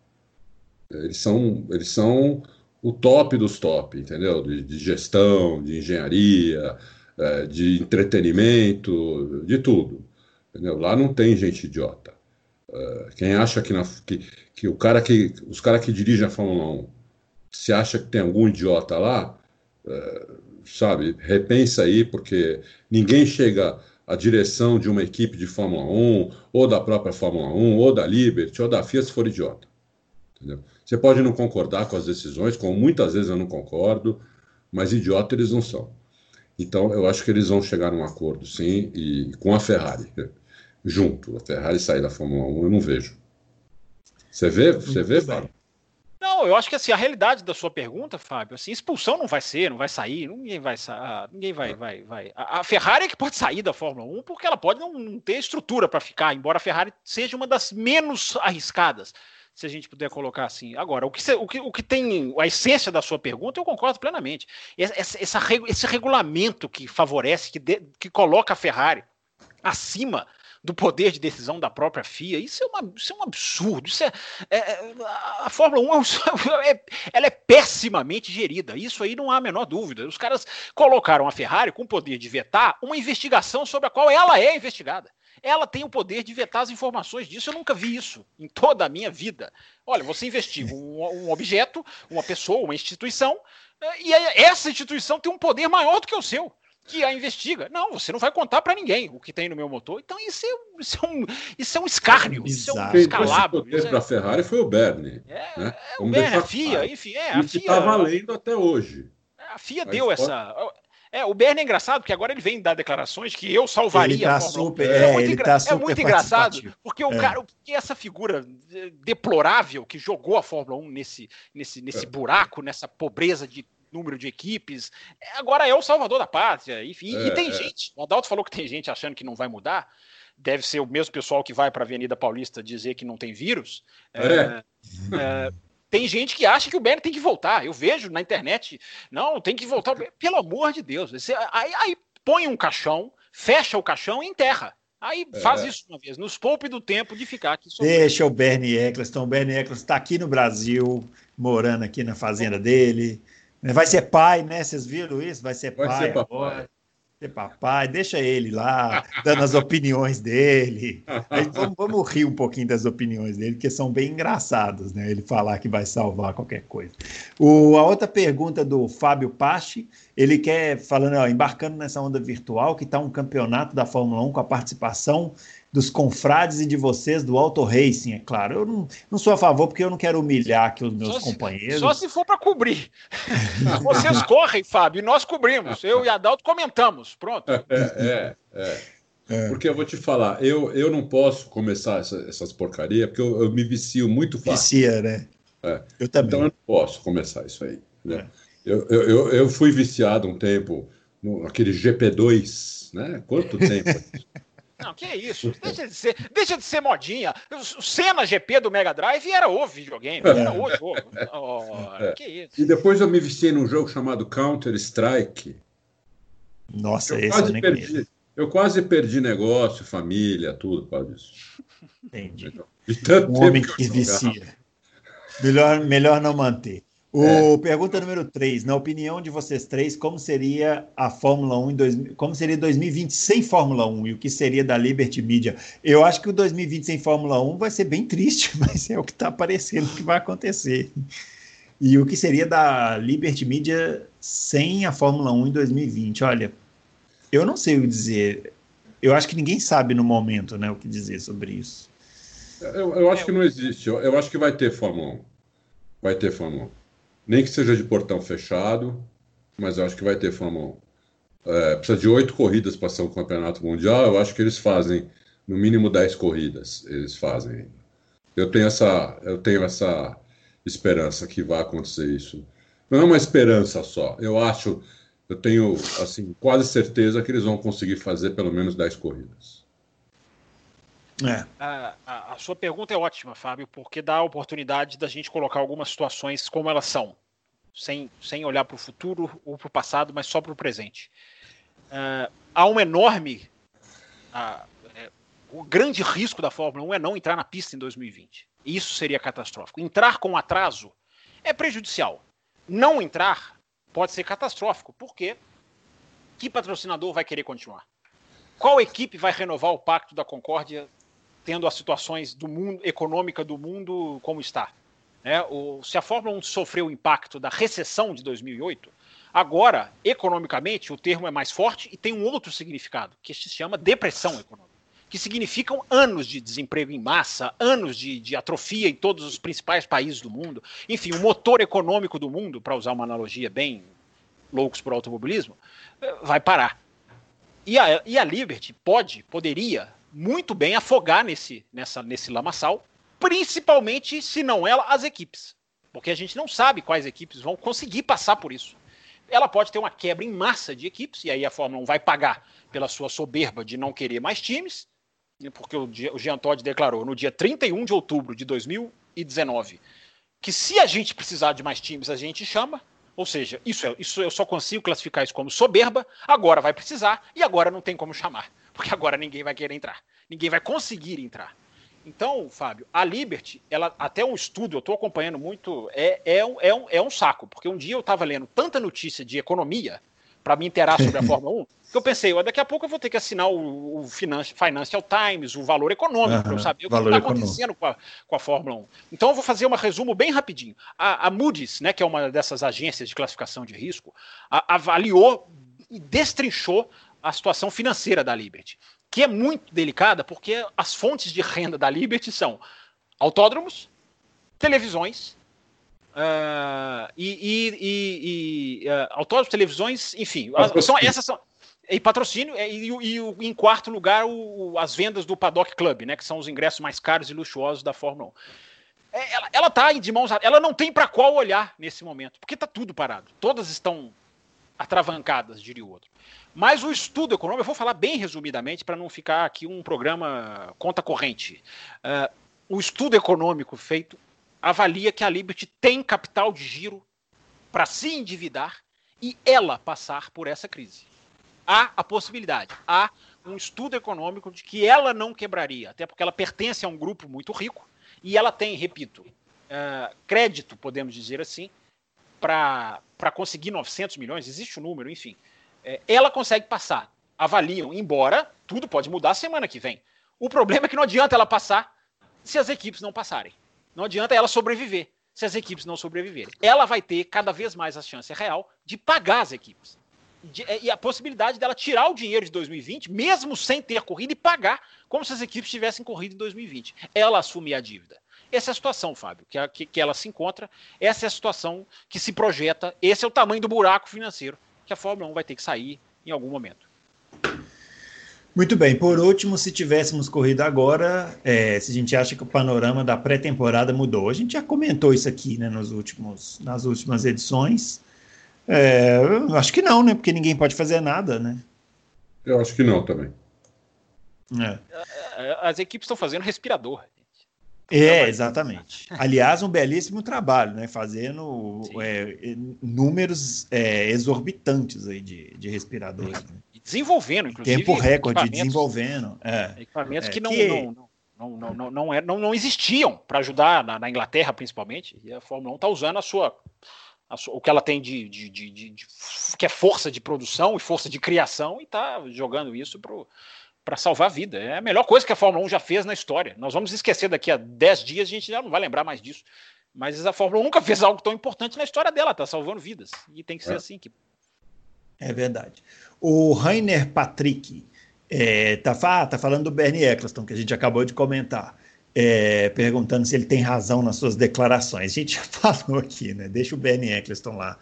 Eles são, eles são o top dos top, entendeu? De, de gestão, de engenharia, é, de entretenimento, de tudo. Entendeu? Lá não tem gente idiota. É, quem acha que, na, que, que o cara que os caras que dirigem a Fórmula 1 se acha que tem algum idiota lá, é, sabe, repensa aí, porque ninguém chega à direção de uma equipe de Fórmula 1, ou da própria Fórmula 1, ou da Liberty, ou da FIA se for idiota. Entendeu? Você pode não concordar com as decisões, como muitas vezes eu não concordo, mas idiota eles não são. Então, eu acho que eles vão chegar num acordo, sim, e com a Ferrari, junto. A Ferrari sair da Fórmula 1, eu não vejo. Você vê, você vê, Fábio? Não, eu acho que assim, a realidade da sua pergunta, Fábio, assim, expulsão não vai ser, não vai sair, ninguém vai ah, ninguém vai, vai, vai. A, Ferrari é que pode sair da Fórmula 1 porque ela pode não, não ter estrutura para ficar, embora a Ferrari seja uma das menos arriscadas, se a gente puder colocar assim. Agora, o que, o que, o que tem a essência da sua pergunta, eu concordo plenamente. Essa, essa, esse regulamento que favorece, que, de, que coloca a Ferrari acima do poder de decisão da própria FIA. Isso é, uma, isso é um absurdo. Isso é, é, é a Fórmula 1 é, ela é pessimamente gerida. Isso aí não há a menor dúvida. Os caras colocaram a Ferrari com o poder de vetar uma investigação sobre a qual ela é investigada. Ela tem o poder de vetar as informações disso. Eu nunca vi isso em toda a minha vida. Olha, você investiga um, um objeto, uma pessoa, uma instituição, eh, e essa instituição tem um poder maior do que o seu que a investiga. Não, você não vai contar para ninguém o que tem no meu motor. Então isso é, isso é, um, isso é um escárnio, isso é um escalabro. Quem trouxe para a Ferrari foi o Bernie. É, né? é o Bernie, a FIA, enfim, é, a FIA. está valendo até hoje. A FIA Mas deu essa... É, o Bernie é engraçado, porque agora ele vem dar declarações que eu salvaria tá a Fórmula super, é, é, muito, engra... tá é muito engraçado, porque o é. cara, porque essa figura deplorável que jogou a Fórmula 1 nesse, nesse, nesse é. buraco, nessa pobreza de número de equipes. É, agora é o salvador da pátria, enfim. É, e tem é. gente. O Adalto falou que tem gente achando que não vai mudar. Deve ser o mesmo pessoal que vai para a Avenida Paulista dizer que não tem vírus. É. é. Tem gente que acha que o Bernie tem que voltar. Eu vejo na internet, não, tem que voltar. Pelo amor de Deus. Você, aí, aí põe um caixão, fecha o caixão e enterra. Aí é. faz isso uma vez, nos poupe do tempo de ficar aqui. Deixa o Bernie Eccleston. O Bernie Eccleston está aqui no Brasil, morando aqui na fazenda dele. Vai ser pai, né? Vocês viram isso? Vai ser Vai pai ser agora ser papai, deixa ele lá, dando as opiniões dele. vamos, vamos, rir um pouquinho das opiniões dele, que são bem engraçadas, né? Ele falar que vai salvar qualquer coisa. O, a outra pergunta do Fábio Pache, ele quer, falando, ó, embarcando nessa onda virtual, que está um campeonato da Fórmula 1 com a participação dos confrades e de vocês do Auto Racing, é claro. Eu não, não sou a favor porque eu não quero humilhar aqui os meus só companheiros. Se, só se for para cobrir. vocês correm, Fábio, e nós cobrimos. Eu e Adalto comentamos. Pronto. É, é, é. é. Porque eu vou te falar, eu, eu não posso começar essa, essas porcarias, porque eu, eu, me vicio muito fácil. Vicia, né? É. Eu também. Então eu não posso começar isso aí. Né? Eu, eu, eu, eu, fui viciado um tempo naquele GP2, né? Quanto tempo? Não, que é isso? Deixa de ser, deixa de ser modinha. O Senna GP do Mega Drive era o videogame, era o jogo. Oh, é. Que isso? E depois eu me viciei num jogo chamado Counter Strike. Nossa, eu esse eu nem perdi. Conheço. Eu quase perdi negócio, família, tudo por causa disso. Entendi. Um homem que, que vicia. Melhor, melhor não manter. O, é. Pergunta número 3. Na opinião de vocês três, como seria a Fórmula 1 em dois, como seria 2020 sem Fórmula 1 e o que seria da Liberty Media? Eu acho que o 2020 sem Fórmula 1 vai ser bem triste, mas é o que está aparecendo que vai acontecer. E o que seria da Liberty Media sem a Fórmula 1 em 2020? Olha, eu não sei o que dizer. Eu acho que ninguém sabe no momento né, o que dizer sobre isso. Eu, eu acho que não existe. Eu, eu acho que vai ter Fórmula 1. Vai ter Fórmula 1 nem que seja de portão fechado, mas eu acho que vai ter Fórmula 1. É, precisa de oito corridas para ser um campeonato mundial. Eu acho que eles fazem no mínimo dez corridas. Eles fazem. Eu tenho essa, eu tenho essa esperança que vai acontecer isso. Não é uma esperança só. Eu acho, eu tenho assim quase certeza que eles vão conseguir fazer pelo menos dez corridas. É. A, a, a, sua pergunta é ótima, Fábio, porque dá a oportunidade da gente colocar algumas situações como elas são, sem, sem olhar para o futuro ou para o passado, mas só para o presente. Uh, há um enorme. Uh, é, o grande risco da Fórmula 1 é não entrar na pista em 2020. Isso seria catastrófico. Entrar com atraso é prejudicial. Não entrar pode ser catastrófico, porque que patrocinador vai querer continuar? Qual equipe vai renovar o Pacto da Concórdia tendo as situações do mundo econômica do mundo como está. Né? O, se a Fórmula 1 sofreu o impacto da recessão de 2008, agora, economicamente, o termo é mais forte e tem um outro significado, que se chama depressão econômica, que significam anos de desemprego em massa, anos de, de atrofia em todos os principais países do mundo. Enfim, o motor econômico do mundo, para usar uma analogia bem loucos por automobilismo, eh, vai parar. E a, e a Liberty pode, poderia muito bem afogar nesse, nessa, nesse lamaçal, principalmente se não ela, as equipes. Porque a gente não sabe quais equipes vão conseguir passar por isso. Ela pode ter uma quebra em massa de equipes, e aí a Fórmula 1 vai pagar pela sua soberba de não querer mais times, porque o, o Jean Todt declarou no dia 31 de outubro de 2019 que se a gente precisar de mais times, a gente chama. Ou seja, isso, é, isso eu só consigo classificar isso como soberba, agora vai precisar e agora não tem como chamar porque agora ninguém vai querer entrar. Ninguém vai conseguir entrar. Então, Fábio, a Liberty, ela até um estudo, eu estou acompanhando muito, é, é, um, é, um, é um saco, porque um dia eu estava lendo tanta notícia de economia para me inteirar sobre a Fórmula 1, que eu pensei, ó, daqui a pouco eu vou ter que assinar o, o Financial Times, o valor econômico, uhum, para eu saber o que está acontecendo com a, com a, Fórmula 1. Então eu vou fazer um resumo bem rapidinho. A, a Moody's, né, que é uma dessas agências de classificação de risco, a, avaliou e destrinchou a situação financeira da Liberty, que é muito delicada porque as fontes de renda da Liberty são autódromos, televisões, uh, e, e, e, uh, autódromos, televisões, enfim, são, essas são e patrocínio e, e, e, em quarto lugar o, as vendas do Paddock Club, né, que são os ingressos mais caros e luxuosos da Fórmula 1. É, ela, ela tá de mãos, ela não tem para qual olhar nesse momento, porque está tudo parado. Todas estão atravancadas, diria o outro. Mas o estudo econômico, eu vou falar bem resumidamente para não ficar aqui um programa conta corrente. Uh, o estudo econômico feito avalia que a Liberty tem capital de giro para se endividar e ela passar por essa crise. Há a possibilidade, há um estudo econômico de que ela não quebraria, até porque ela pertence a um grupo muito rico e ela tem, repito, uh, crédito, podemos dizer assim, para conseguir 900 milhões, existe o um número, enfim. É, ela consegue passar, avaliam, embora tudo pode mudar semana que vem. O problema é que não adianta ela passar se as equipes não passarem. Não adianta ela sobreviver se as equipes não sobreviverem. Ela vai ter cada vez mais a chance real de pagar as equipes. De, é, e a possibilidade dela tirar o dinheiro de 2020, mesmo sem ter corrido, e pagar como se as equipes tivessem corrido em 2020. Ela assumir a dívida. Essa é a situação, Fábio, que, a, que, que ela se encontra, essa é a situação que se projeta, esse é o tamanho do buraco financeiro que a Fórmula 1 vai ter que sair em algum momento. Muito bem, por último, se tivéssemos corrido agora, é, se a gente acha que o panorama da pré-temporada mudou. A gente já comentou isso aqui né, nos últimos, nas últimas edições. É, acho que não, né? Porque ninguém pode fazer nada, né? Eu acho que não também. É. As equipes estão fazendo respirador. É, exatamente. Aliás, um belíssimo trabalho, né? Fazendo é, números é, exorbitantes aí de, de respiradores. Né? desenvolvendo, inclusive. Tempo recorde, desenvolvendo. É, equipamentos é, que, não, que... Não, não, não, não, não, é, não, não existiam para ajudar na, na, Inglaterra, principalmente. E a Fórmula 1 está usando a sua, a sua, o que ela tem de, de, de, de, de que é força de produção e força de criação e está jogando isso para salvar a vida. É a melhor coisa que a Fórmula 1 já fez na história. Nós vamos esquecer daqui a 10 dias, a gente já não vai lembrar mais disso. Mas a Fórmula 1 nunca fez algo tão importante na história dela, está salvando vidas. E tem que ser é. assim. Que... É verdade. O Rainer Patrick é, tá, tá falando do Bernie Eccleston, que a gente acabou de comentar. É, perguntando se ele tem razão nas suas declarações. A gente já falou aqui, né? Deixa o Bernie Eccleston lá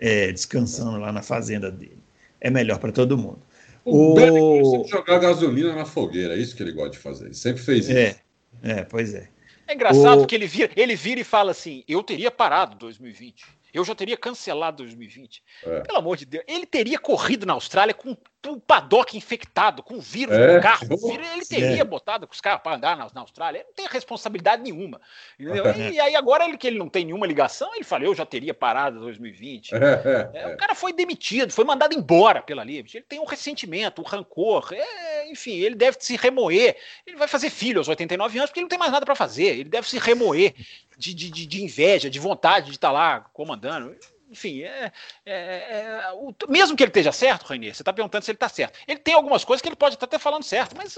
é, descansando lá na fazenda dele. É melhor para todo mundo. O, jogar gasolina na fogueira, é isso que ele gosta de fazer. Ele sempre fez é, isso. É, é pois é. É engraçado o... que ele vira, ele vira e fala assim: eu teria parado 2020. Eu já teria cancelado 2020. É. Pelo amor de Deus. Ele teria corrido na Austrália com um paddock infectado, com vírus é. no carro. Ele teria é. botado com os caras para andar na, na, Austrália. Ele não tem responsabilidade nenhuma. É. E aí, agora ele, que ele não tem nenhuma ligação, ele fala: eu já teria parado 2020. É, é, é, o cara foi demitido, foi mandado embora pela Liberty. Ele tem um ressentimento, um rancor. enfim, ele deve se remoer. Ele vai fazer filho aos 89 anos porque ele não tem mais nada para fazer. Ele deve se remoer de, de, de, inveja, de vontade de estar tá lá comandando. Enfim, é, é, é o, mesmo que ele esteja certo, Rainier, você está perguntando se ele está certo. Ele tem algumas coisas que ele pode estar até falando certo, mas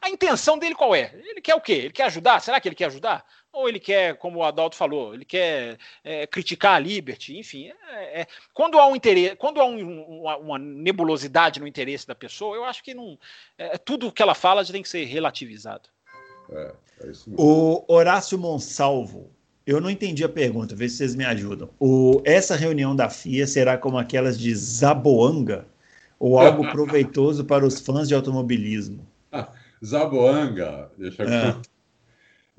a intenção dele qual é? Ele quer o quê? Ele quer ajudar? Será que ele quer ajudar? Ou ele quer, como o Adalto falou, ele quer é, criticar a Liberty? Enfim, é, é, quando há um interesse, quando há um, uma, uma, nebulosidade no interesse da pessoa, eu acho que não, é, tudo que ela fala tem que ser relativizado. É, o Horácio Monsalvo eu não entendi a pergunta, vê se vocês me ajudam. O, essa reunião da FIA será como aquelas de Zaboanga ou algo proveitoso para os fãs de automobilismo? Zaboanga, deixa eu é.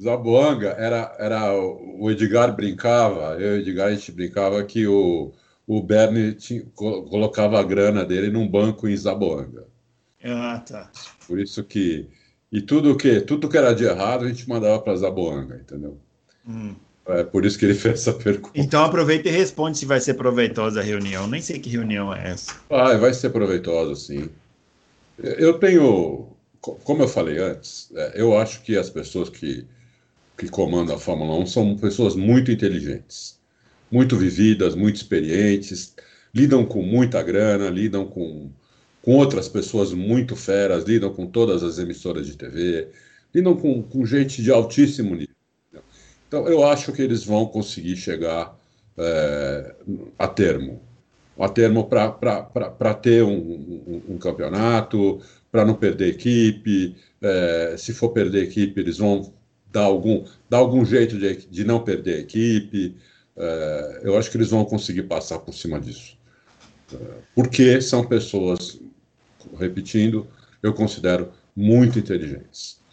Zaboanga era, era o Edgar brincava, eu e o Edgar a gente brincava que o, o Bernie tinha, colocava a grana dele num banco em Zaboanga. Ah, tá. Por isso que e tudo que tudo que era de errado a gente mandava para Zaboanga, entendeu? Hum. É por isso que ele fez essa pergunta. Então aproveita e responde se vai ser proveitosa a reunião. Nem sei que reunião é essa. Ah, vai ser proveitosa, sim. Eu tenho, como eu falei antes, é, eu acho que as pessoas que, que comandam a Fórmula 1 são pessoas muito inteligentes, muito vividas, muito experientes, lidam com muita grana, lidam com, com outras pessoas muito feras, lidam com todas as emissoras de TV, lidam com, com gente de altíssimo nível. Então, eu acho que eles vão conseguir chegar é, a termo. A termo para ter um, um, um campeonato, para não perder equipe. É, se for perder equipe, eles vão dar algum, dar algum jeito de, de não perder equipe. É, eu acho que eles vão conseguir passar por cima disso. É, porque são pessoas, repetindo, eu considero muito inteligentes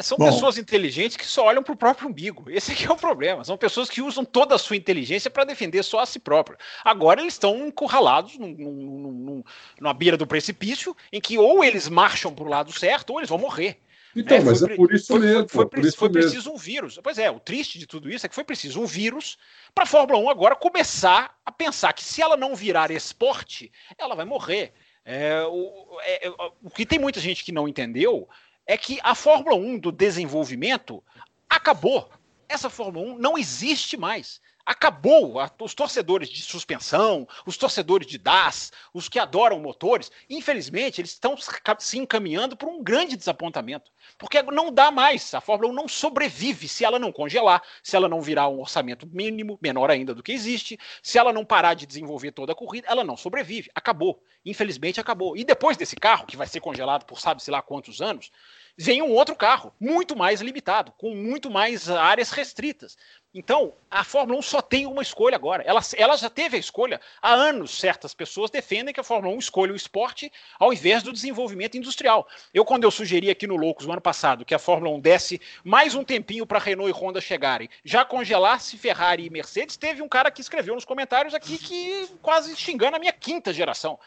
são Bom, pessoas inteligentes que só olham para o próprio umbigo. Esse aqui é o problema. São pessoas que usam toda a sua inteligência para defender só a si próprio. Agora eles estão encurralados num, num, num, numa beira do precipício, em que ou eles marcham para o lado certo ou eles vão morrer. Então, é, mas é por isso foi, mesmo. Foi, foi, foi preciso um vírus. Pois é, o triste de tudo isso é que foi preciso um vírus para a Fórmula 1 agora começar a pensar que se ela não virar esporte, ela vai morrer. É, o, é, é o que tem muita gente que não entendeu é que a Fórmula 1 do desenvolvimento acabou. Essa Fórmula 1 não existe mais. Acabou os torcedores de suspensão, os torcedores de DAS, os que adoram motores. Infelizmente, eles estão se encaminhando para um grande desapontamento. Porque não dá mais. A Fórmula 1 não sobrevive se ela não congelar, se ela não virar um orçamento mínimo, menor ainda do que existe, se ela não parar de desenvolver toda a corrida, ela não sobrevive. Acabou. Infelizmente, acabou. E depois desse carro, que vai ser congelado por sabe-se lá quantos anos, vem um outro carro, muito mais limitado, com muito mais áreas restritas. Então, a Fórmula 1 só tem uma escolha agora. Ela, ela já teve a escolha. Há anos, certas pessoas defendem que a Fórmula 1 escolha o esporte ao invés do desenvolvimento industrial. Eu, quando eu sugeri aqui no Loucos, no ano passado, que a Fórmula 1 desse mais um tempinho para Renault e Honda chegarem, já congelasse Ferrari e Mercedes, teve um cara que escreveu nos comentários aqui que quase xingando a minha quinta geração.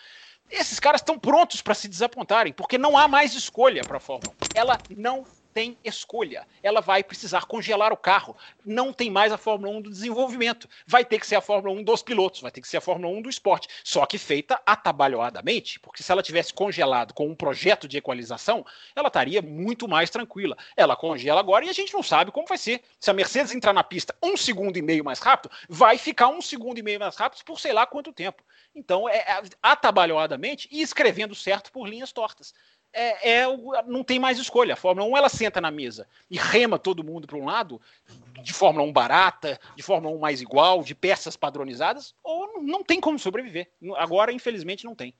Esses caras estão prontos para se desapontarem, porque não há mais escolha para a Fórmula 1. Ela não tem escolha. Ela vai precisar congelar o carro. Não tem mais a Fórmula 1 do desenvolvimento. Vai ter que ser a Fórmula 1 dos pilotos, vai ter que ser a Fórmula 1 do esporte. Só que feita atabalhoadamente, porque se ela tivesse congelado com um projeto de equalização, ela estaria muito mais tranquila. Ela congela agora e a gente não sabe como vai ser. Se a Mercedes entrar na pista um segundo e meio mais rápido, vai ficar um segundo e meio mais rápido por sei lá quanto tempo. Então, é, é atabalhoadamente e escrevendo certo por linhas tortas. É, é, não tem mais escolha. A Fórmula 1 ela senta na mesa e rema todo mundo para um lado, de Fórmula 1 barata, de Fórmula 1 mais igual, de peças padronizadas, ou não tem como sobreviver. Agora, infelizmente, não tem.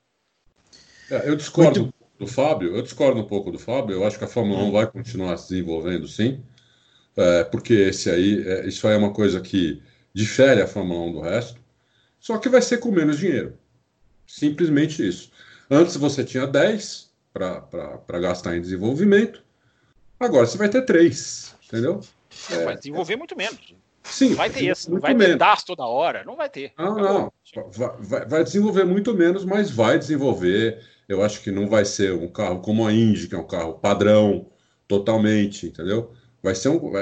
É, eu discordo Muito... do Fábio, eu discordo um pouco do Fábio, eu acho que a Fórmula 1 vai continuar se desenvolvendo sim, é, porque esse aí, é, isso aí é uma coisa que difere a Fórmula 1 do resto. Só que vai ser com menos dinheiro. Simplesmente isso. Antes você tinha 10 para gastar em desenvolvimento, agora você vai ter 3, entendeu? É, vai desenvolver é... muito menos. Sim, vai ter isso, não vai menos. ter DAS toda hora, não vai ter. Ah, não, vai, vai, desenvolver muito menos, mas vai desenvolver. Eu acho que não vai ser um carro como a Indy, que é um carro padrão, totalmente, entendeu? Vai ser um.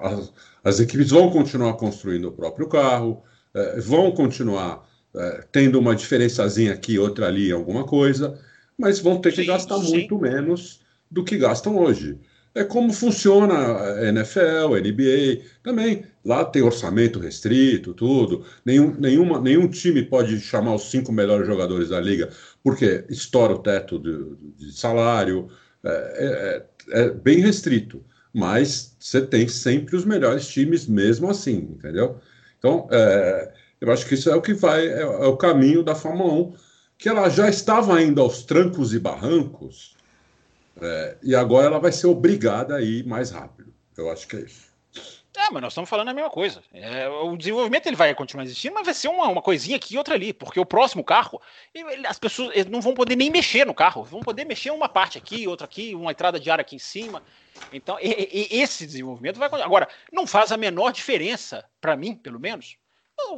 As, as equipes vão continuar construindo o próprio carro, é, vão continuar é, tendo uma diferençazinha aqui, outra ali, alguma coisa, mas vão ter que sim, gastar sim. muito menos do que gastam hoje. É como funciona a NFL, a NBA, também. Lá tem orçamento restrito, tudo. Nenhum, nenhuma, nenhum time pode chamar os cinco melhores jogadores da liga, porque estoura o teto de, de salário. É, é, é, bem restrito. Mas você tem sempre os melhores times mesmo assim, entendeu? Então, é, eu acho que isso é o que vai, é, é, o caminho da Fórmula 1, que ela já estava indo aos trancos e barrancos, é, e agora ela vai ser obrigada a ir mais rápido. Eu acho que é isso. É, mas nós estamos falando a mesma coisa. É, o desenvolvimento ele vai continuar existindo, mas vai ser uma, uma coisinha aqui e outra ali, porque o próximo carro, ele, as pessoas não vão poder nem mexer no carro, vão poder mexer uma parte aqui, outra aqui, uma entrada de ar aqui em cima. Então, e, e, esse desenvolvimento vai continuar. Agora, não faz a menor diferença, para mim, pelo menos,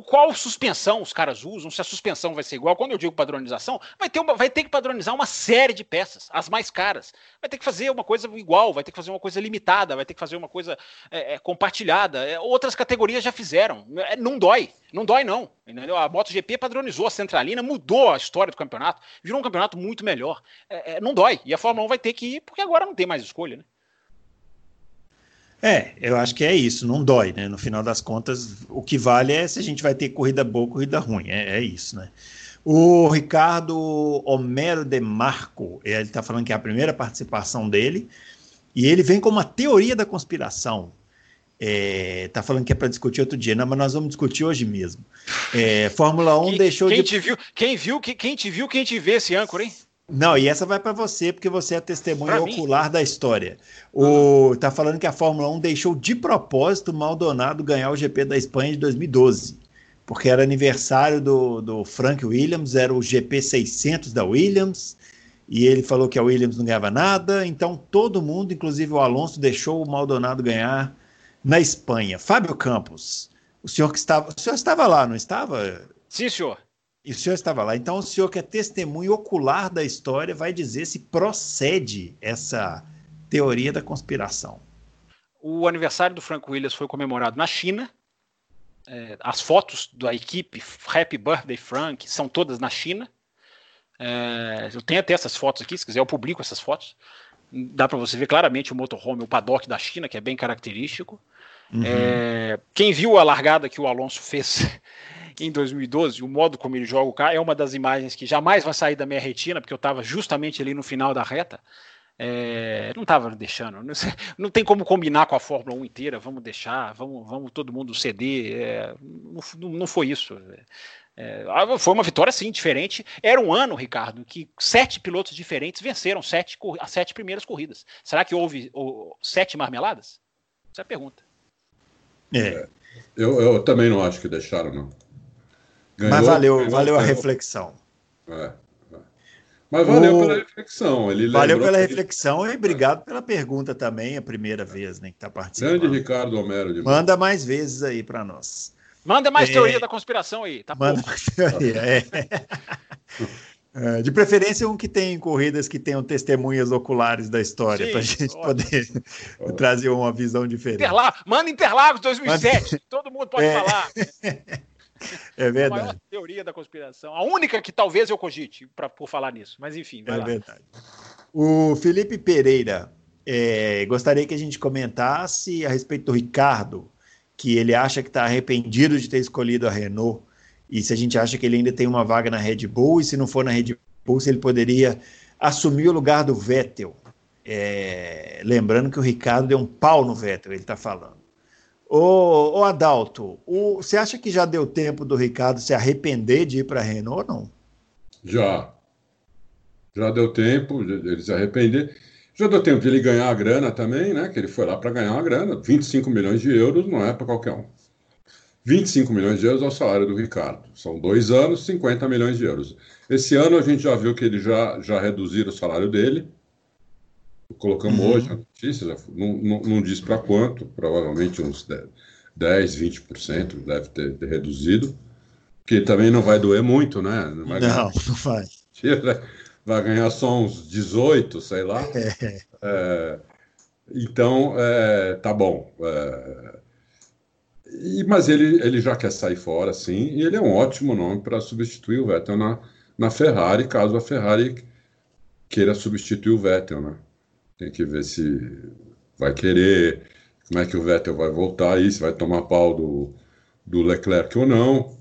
qual suspensão os caras usam, se a suspensão vai ser igual. Quando eu digo padronização, vai ter, uma, vai ter que padronizar uma série de peças, as mais caras. Vai ter que fazer uma coisa igual, vai ter que fazer uma coisa limitada, vai ter que fazer uma coisa é, é, compartilhada. É, outras categorias já fizeram. É, não dói, não dói não. Entendeu? A MotoGP padronizou a centralina, mudou a história do campeonato, virou um campeonato muito melhor. É, não dói. E a Fórmula 1 vai ter que ir, porque agora não tem mais escolha, né? É, eu acho que é isso, não dói, né? No final das contas, o que vale é se a gente vai ter corrida boa, corrida ruim, é, é isso, né? O Ricardo Homero de Marco, ele está falando que é a primeira participação dele, e ele vem com uma teoria da conspiração. É, tá falando que é para discutir outro dia, não, mas nós vamos discutir hoje mesmo. É, Fórmula 1 quem, deixou quem de. Te viu, quem viu, quem te viu, quem te vê esse âncora, hein? Não, e essa vai para você, porque você é testemunha ocular da história. O, tá falando que a Fórmula 1 deixou de propósito o Maldonado ganhar o GP da Espanha de 2012, porque era aniversário do, do Frank Williams, era o GP 600 da Williams, e ele falou que a Williams não ganhava nada, então todo mundo, inclusive o Alonso, deixou o Maldonado ganhar na Espanha. Fábio Campos, o senhor que estava, o senhor estava lá, não estava? Sim, senhor. E o senhor estava lá. Então, o senhor, que é testemunho ocular da história, vai dizer se procede essa teoria da conspiração. O aniversário do Frank Williams foi comemorado na China. É, as fotos da equipe Happy Birthday Frank são todas na China. É, eu tenho até essas fotos aqui, se quiser eu publico essas fotos. Dá para você ver claramente o motorhome, o paddock da China, que é bem característico. Uhum. É, quem viu a largada que o Alonso fez em 2012, o modo como ele joga o carro, é uma das imagens que jamais vai sair da minha retina, porque eu estava justamente ali no final da reta. É, não estava deixando, não, não, tem como combinar com a Fórmula 1 inteira, vamos deixar, vamos, vamos todo mundo ceder. É, não, não, foi isso. É, ah, foi uma vitória, sim, diferente. Era um ano, Ricardo, que sete pilotos diferentes venceram sete, as sete primeiras corridas. Será que houve ou, sete marmeladas? Essa é a pergunta. É. é. Eu, eu também não acho que deixaram, não. Ganhou, Mas valeu, valeu a reflexão. É, é. Mas valeu o... pela reflexão. Ele valeu pela reflexão e obrigado pela pergunta também, é a primeira vez né, que está participando. Grande Ricardo Homero. De Manda mais vezes aí para nós. Manda mais é... teoria da conspiração aí, tá Manda mais teoria, é. É, de preferência, um que tem corridas que tenham testemunhas oculares da história, para a gente poder trazer uma visão diferente. Interlagos, manda Interlagos 2007, Manda... todo mundo pode é. falar. É verdade. A maior teoria da conspiração. A única que talvez eu cogite pra, por falar nisso. Mas enfim, vai é lá. verdade. O Felipe Pereira é, gostaria que a gente comentasse a respeito do Ricardo, que ele acha que está arrependido de ter escolhido a Renault e se a gente acha que ele ainda tem uma vaga na Red Bull, e se não for na Red Bull, se ele poderia assumir o lugar do Vettel. É, lembrando que o Ricardo deu um pau no Vettel, ele está falando. Ô, ô Adalto, o, você acha que já deu tempo do Ricardo se arrepender de ir para a Renault ou não? Já. Já deu tempo de ele se arrepender. Já deu tempo de ele ganhar a grana também, né? Que ele foi lá para ganhar a grana. 25 milhões de euros não é para qualquer um. 25 milhões de euros é o salário do Ricardo. São dois anos, 50 milhões de euros. Esse ano a gente já viu que ele já, já reduziram o salário dele. Colocamos uhum. hoje a notícia, não, não, não diz para quanto, provavelmente uns 10, 20% deve ter, ter, reduzido. Que também não vai doer muito, né? Não, vai não, não vai. Vai ganhar só uns 18, sei lá. É. É, então, é, tá bom. É, e, mas ele, ele já quer sair fora, sim, e ele é um ótimo nome para substituir o Vettel na, na Ferrari, caso a Ferrari queira substituir o Vettel, né? Tem que ver se vai querer, como é que o Vettel vai voltar aí, se vai tomar pau do, do Leclerc ou não.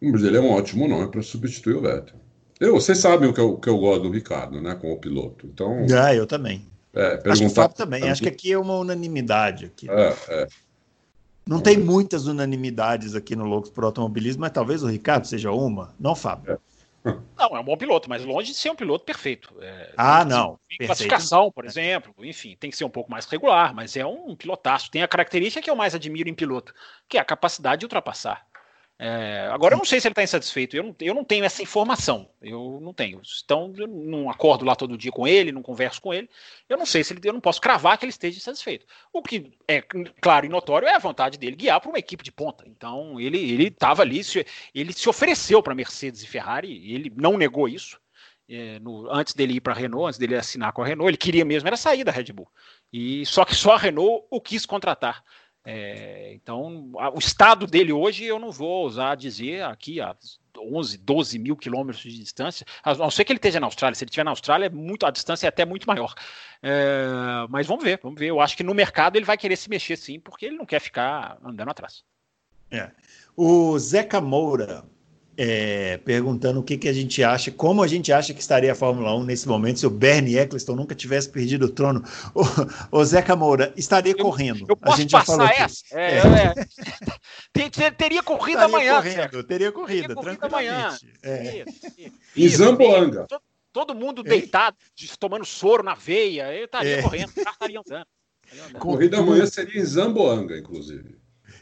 Mas ele é um ótimo nome para substituir o Vettel. Eu, vocês sabem o que eu, que eu gosto do Ricardo, né, como piloto. Então, ah, eu também. É, Acho que o Fábio também. Acho que aqui é uma unanimidade. Aqui. É, é. Não tem muitas unanimidades aqui no Loucos por Automobilismo, mas talvez o Ricardo seja uma, não, Fábio? É. Não, é um bom piloto, mas longe de ser um piloto perfeito. É, ah, não. Em classificação, por exemplo, enfim, tem que ser um pouco mais regular, mas é um pilotaço. Tem a característica que eu mais admiro em piloto, que é a capacidade de ultrapassar. É, agora eu não sei se ele está insatisfeito, eu não, eu não tenho essa informação, eu não tenho. Então eu não acordo lá todo dia com ele, não converso com ele, eu não sei se ele, eu não posso cravar que ele esteja insatisfeito. O que é claro e notório é a vontade dele guiar para uma equipe de ponta. Então ele ele estava ali, ele se ofereceu para Mercedes e Ferrari, ele não negou isso. É, no, antes dele ir para a Renault, antes dele assinar com a Renault, ele queria mesmo era sair da Red Bull. E só que só a Renault o quis contratar. É, então, a, o estado dele hoje eu não vou ousar dizer aqui a 11, 12 mil quilômetros de distância, a não ser que ele esteja na Austrália. Se ele estiver na Austrália, é muito, a distância é até muito maior. É, mas vamos ver, vamos ver. Eu acho que no mercado ele vai querer se mexer sim, porque ele não quer ficar andando atrás. É. O Zeca Moura é, perguntando o que, que a gente acha, como a gente acha que estaria a Fórmula 1 nesse momento se o Bernie Eccleston nunca tivesse perdido o trono. O, o Zeca Moura estaria eu, correndo. Eu posso a gente passar essa? É, é. é. teria corrida amanhã. Correndo, teria corrida, teria corrida amanhã. É. Em Zamboanga. Todo, todo, mundo deitado, tomando soro na veia, eu estaria é. correndo, estaria andando. Corrida amanhã seria em Zamboanga, inclusive.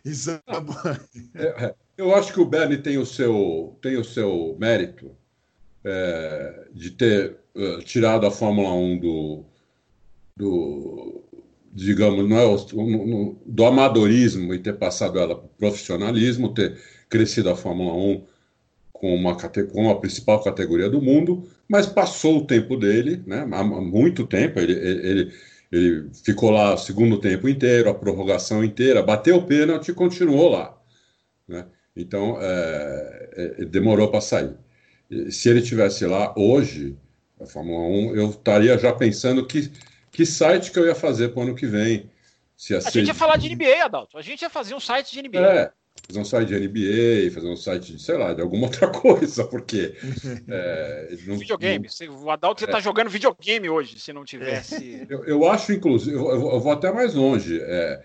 Em Zamboanga. É. Eu acho que o Bernie tem o seu, tem o seu mérito é, de ter uh, tirado a Fórmula 1 do, do digamos, não é do amadorismo e ter passado ela para o profissionalismo, ter crescido a Fórmula 1 com uma, com a principal categoria do mundo, mas passou o tempo dele, né? Há muito tempo. Ele, ele, ele ficou lá o segundo tempo inteiro, a prorrogação inteira, bateu o pênalti e continuou lá. Né? Então, é, é, demorou para sair. Se ele tivesse lá hoje, a Fórmula 1, eu estaria já pensando que, que site que eu ia fazer para o ano que vem. Se a, a gente ia falar de NBA, Adalto. A gente ia fazer um site de NBA. É, fazer um site de NBA, fazer um site de, sei lá, de alguma outra coisa, porque. é, não, videogame. Não, o Adalto é, está jogando videogame hoje, se não tivesse. Eu, eu acho, inclusive, eu, eu, vou até mais longe. É,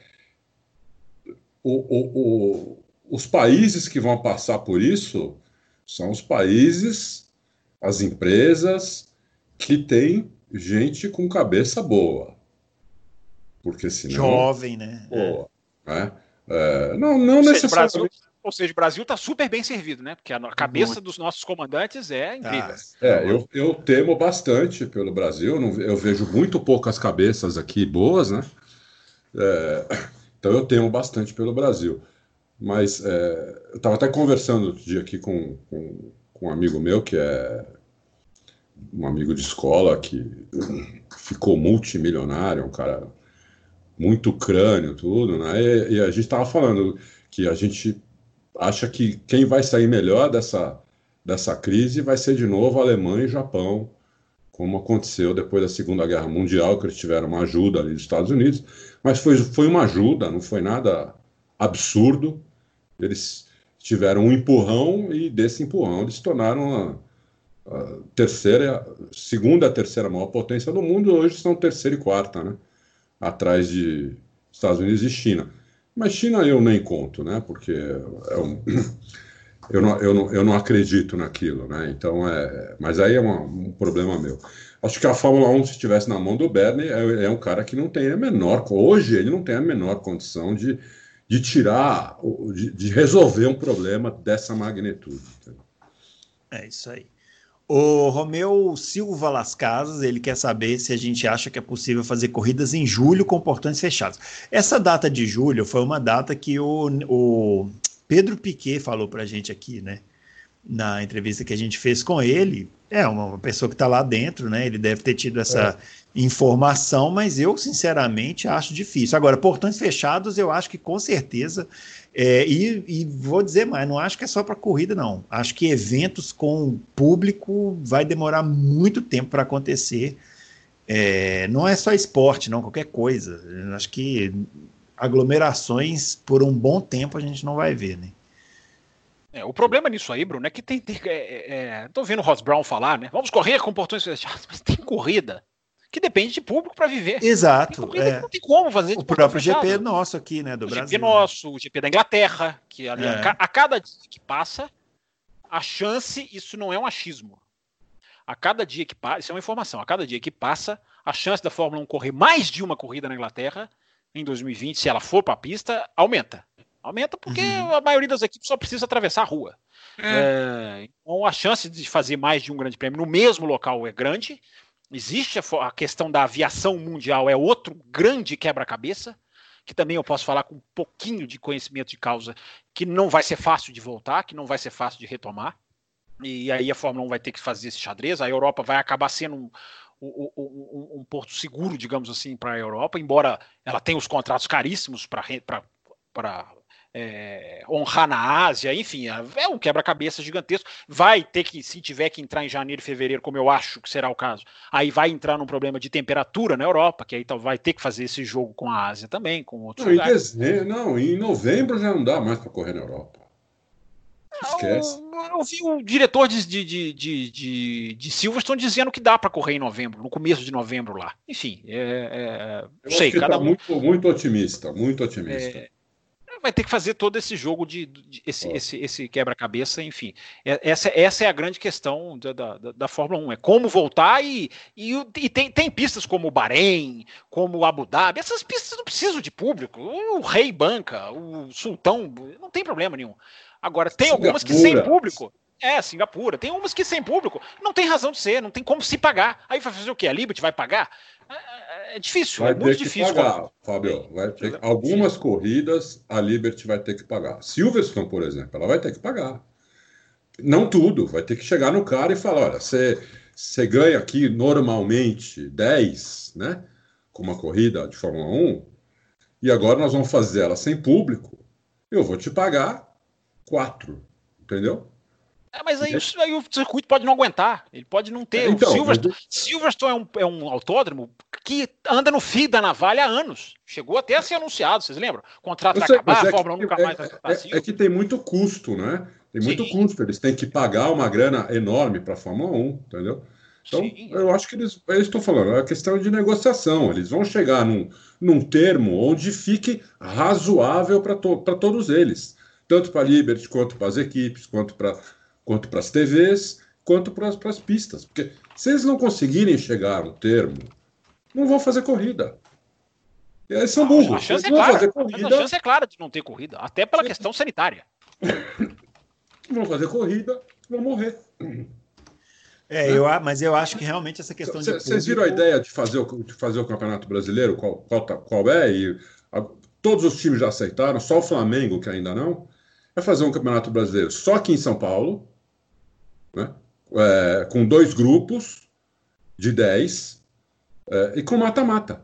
o, o, o, os países que vão passar por isso são os países, as empresas que têm gente com cabeça boa. Porque senão. Jovem, né? Boa, né? É, não, não necessariamente. Ou seja, o Brasil está super bem servido, né? Porque a cabeça Muito. dos nossos comandantes é incrível. Ah, é, eu, eu temo bastante pelo Brasil. Eu vejo muito poucas cabeças aqui boas, né? É, então eu temo bastante pelo Brasil. Mas é, eu estava até conversando outro dia aqui com, com, com, um amigo meu, que é um amigo de escola, que ficou multimilionário, um cara muito crânio, tudo, né? E, e a gente estava falando que a gente acha que quem vai sair melhor dessa, dessa crise vai ser de novo Alemanha e Japão, como aconteceu depois da Segunda Guerra Mundial, que eles tiveram uma ajuda ali dos Estados Unidos, mas foi, foi uma ajuda, não foi nada absurdo. Eles tiveram um empurrão e desse empurrão eles se tornaram a, a terceira, segunda, terceira maior potência do mundo. Hoje são terceira e quarta, né? atrás de Estados Unidos e China. Mas China eu nem conto, né? Porque é um, eu, não, eu, não, eu não acredito naquilo, né? Então é. Mas aí é uma, um problema meu. Acho que a Fórmula 1, se estivesse na mão do Bernie, é, é, um cara que não tem a menor. Hoje ele não tem a menor condição de, de tirar, de, resolver um problema dessa magnitude. É isso aí. O Romeu Silva Las Casas, ele quer saber se a gente acha que é possível fazer corridas em julho com portões fechados. Essa data de julho foi uma data que o, o Pedro Piquet falou para a gente aqui, né? Na entrevista que a gente fez com ele. É uma pessoa que está lá dentro, né? Ele deve ter tido essa é. informação, mas eu, sinceramente, acho difícil. Agora, portões fechados, eu acho que com certeza é, e, e, vou dizer mais, não acho que é só para corrida, não. Acho que eventos com público vai demorar muito tempo para acontecer. É, não é só esporte, não, qualquer coisa. Acho que aglomerações por um bom tempo a gente não vai ver, né? É, o problema nisso aí, Bruno, é que tem. tem é, é, tô vendo o Ross Brown falar, né? Vamos correr com portões fechados, mas tem corrida que depende de público para viver. Exato. É. Não tem como fazer. O próprio GP nosso aqui, né, do o Brasil. GP nosso, o GP da Inglaterra, que ali, é. a, cada dia que passa, a chance, isso não é um achismo. A cada dia que passa, isso é uma informação, a cada dia que passa, a chance da Fórmula 1 correr mais de uma corrida na Inglaterra em 2020, se ela for para a pista, aumenta. Aumenta porque uhum. a maioria das equipes só precisa atravessar a rua. É. É, então a chance de fazer mais de um grande prêmio no mesmo local é grande. Existe a, questão da aviação mundial, é outro grande quebra-cabeça, que também eu posso falar com um pouquinho de conhecimento de causa, que não vai ser fácil de voltar, que não vai ser fácil de retomar. E aí a Fórmula 1 vai ter que fazer esse xadrez, a Europa vai acabar sendo um, um, um, um porto seguro, digamos assim, para a Europa, embora ela tenha os contratos caríssimos para é, honrar na Ásia, enfim, é, é um quebra-cabeça gigantesco. Vai ter que, se tiver que entrar em janeiro e fevereiro, como eu acho que será o caso, aí vai entrar num problema de temperatura na Europa, que aí então, vai ter que fazer esse jogo com a Ásia também, com outros não, lugares. Em dezembro, não, em novembro já não dá mais para correr na Europa. Esquece. Eu, eu vi o diretor de, de, de, de, de Silverstone dizendo que dá para correr em novembro, no começo de novembro lá. Enfim, é, é, eu sei, cada tá muito, muito otimista, muito otimista. É, vai ter que fazer todo esse jogo de, de esse, esse, esse quebra-cabeça, enfim. É, essa, essa é a grande questão da, da, da Fórmula 1, é como voltar e, e, e, tem, tem pistas como o Bahrein, como o Abu Dhabi, essas pistas não precisam de público, o Rei banca, o Sultão, não tem problema nenhum. Agora, tem Singapura. algumas que sem público, é, Singapura. Tem umas que sem público não tem razão de ser, não tem como se pagar. Aí vai fazer o quê? A Liberty vai pagar? É, é difícil, vai é muito difícil. Pagar, Fábio. Vai ter, algumas corridas a Liberty vai ter que pagar. Silverstone, por exemplo, ela vai ter que pagar. Não tudo, vai ter que chegar no cara e falar: olha, você, você ganha aqui normalmente 10, né? Com uma corrida de Fórmula 1, e agora nós vamos fazer ela sem público, eu vou te pagar 4, entendeu? É, mas aí, aí, o circuito pode não aguentar, ele pode não ter. Então, o Silverstone, mas... Silverstone é, um, é um autódromo que anda no fio da navalha há anos. Chegou até a ser anunciado, vocês lembram? O contrato vai acabar, é a Fórmula 1 nunca mais vai é, é, que tem muito custo, né? Tem muito Sim. custo. Eles têm que pagar uma grana enorme para a Fórmula 1, entendeu? Então, Sim. eu acho que eles, estão falando, é questão de negociação. Eles vão chegar num, num termo onde fique razoável para to, todos eles, tanto para a Liberty, quanto para as equipes, quanto para quanto as TVs, quanto para as pistas. Porque se eles não conseguirem chegar no termo não vão fazer corrida. Eles são burros. A chance, é clara. Corrida, a chance é clara de não ter corrida, até pela Sim. questão sanitária. Vão fazer corrida, vão morrer. É, eu, mas eu acho que realmente essa questão de. Vocês viram a ideia de fazer o, de fazer o Campeonato Brasileiro? Qual, qual, tá, qual é? E a, todos os times já aceitaram, só o Flamengo que ainda não. É fazer um Campeonato Brasileiro só aqui em São Paulo, né? É, com dois grupos de 10, é, e com mata-mata.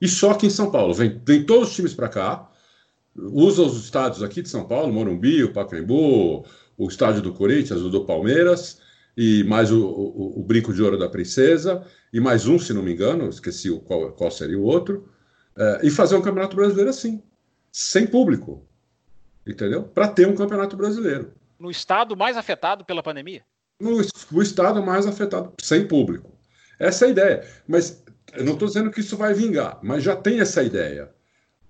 E só que em São Paulo. Vem, vem todos os times para cá, usa os estádios aqui de São Paulo, Morumbi, o Pacaembu, o estádio do Corinthians, o do Palmeiras, e mais o, o, o, Brinco de Ouro da Princesa, e mais um, se não me engano, esqueci qual, qual seria o outro, é, e fazer um campeonato brasileiro assim, sem público. Entendeu? Para ter um campeonato brasileiro. No estado mais afetado pela pandemia? No, estado mais afetado, sem público. Essa é a ideia. Mas eu não estou dizendo que isso vai vingar, mas já tem essa ideia.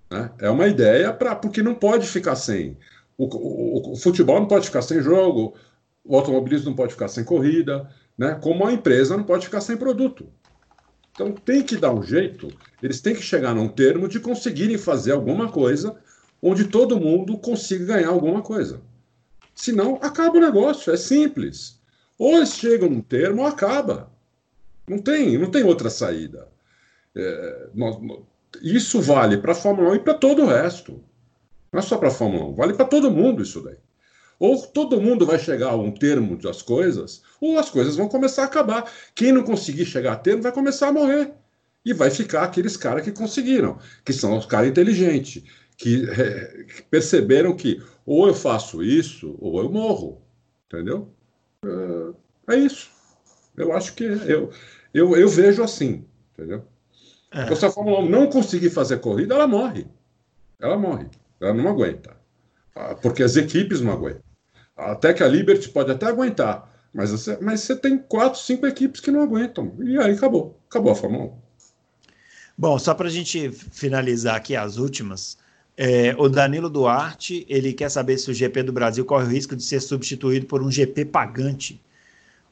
Né? É uma ideia para porque não pode ficar sem. O, o, o, futebol não pode ficar sem jogo, o automobilismo não pode ficar sem corrida, né? como a empresa não pode ficar sem produto. Então tem que dar um jeito, eles têm que chegar num termo de conseguirem fazer alguma coisa onde todo mundo consiga ganhar alguma coisa. Senão, acaba o negócio, é simples. Ou eles chegam num termo ou acaba. Não tem, não tem outra saída. É, nós, isso vale para a Fórmula 1 e para todo o resto. Não é só para a Fórmula 1, vale para todo mundo isso daí. Ou todo mundo vai chegar a um termo das coisas, ou as coisas vão começar a acabar. Quem não conseguir chegar a termo vai começar a morrer. E vai ficar aqueles caras que conseguiram, que são os caras inteligentes, que, é, que, perceberam que ou eu faço isso, ou eu morro. Entendeu? É, é isso. Eu acho que eu, eu, eu vejo assim. Entendeu? É. Então, se a Fórmula 1 não conseguir fazer corrida, ela morre. Ela morre. Ela não aguenta. Ah, porque as equipes não aguentam. Até que a Liberty pode até aguentar. Mas você, mas você tem quatro, cinco equipes que não aguentam. E aí acabou. Acabou a Fórmula 1. Bom, só para a gente finalizar aqui as últimas. É, o Danilo Duarte ele quer saber se o GP do Brasil corre o risco de ser substituído por um GP pagante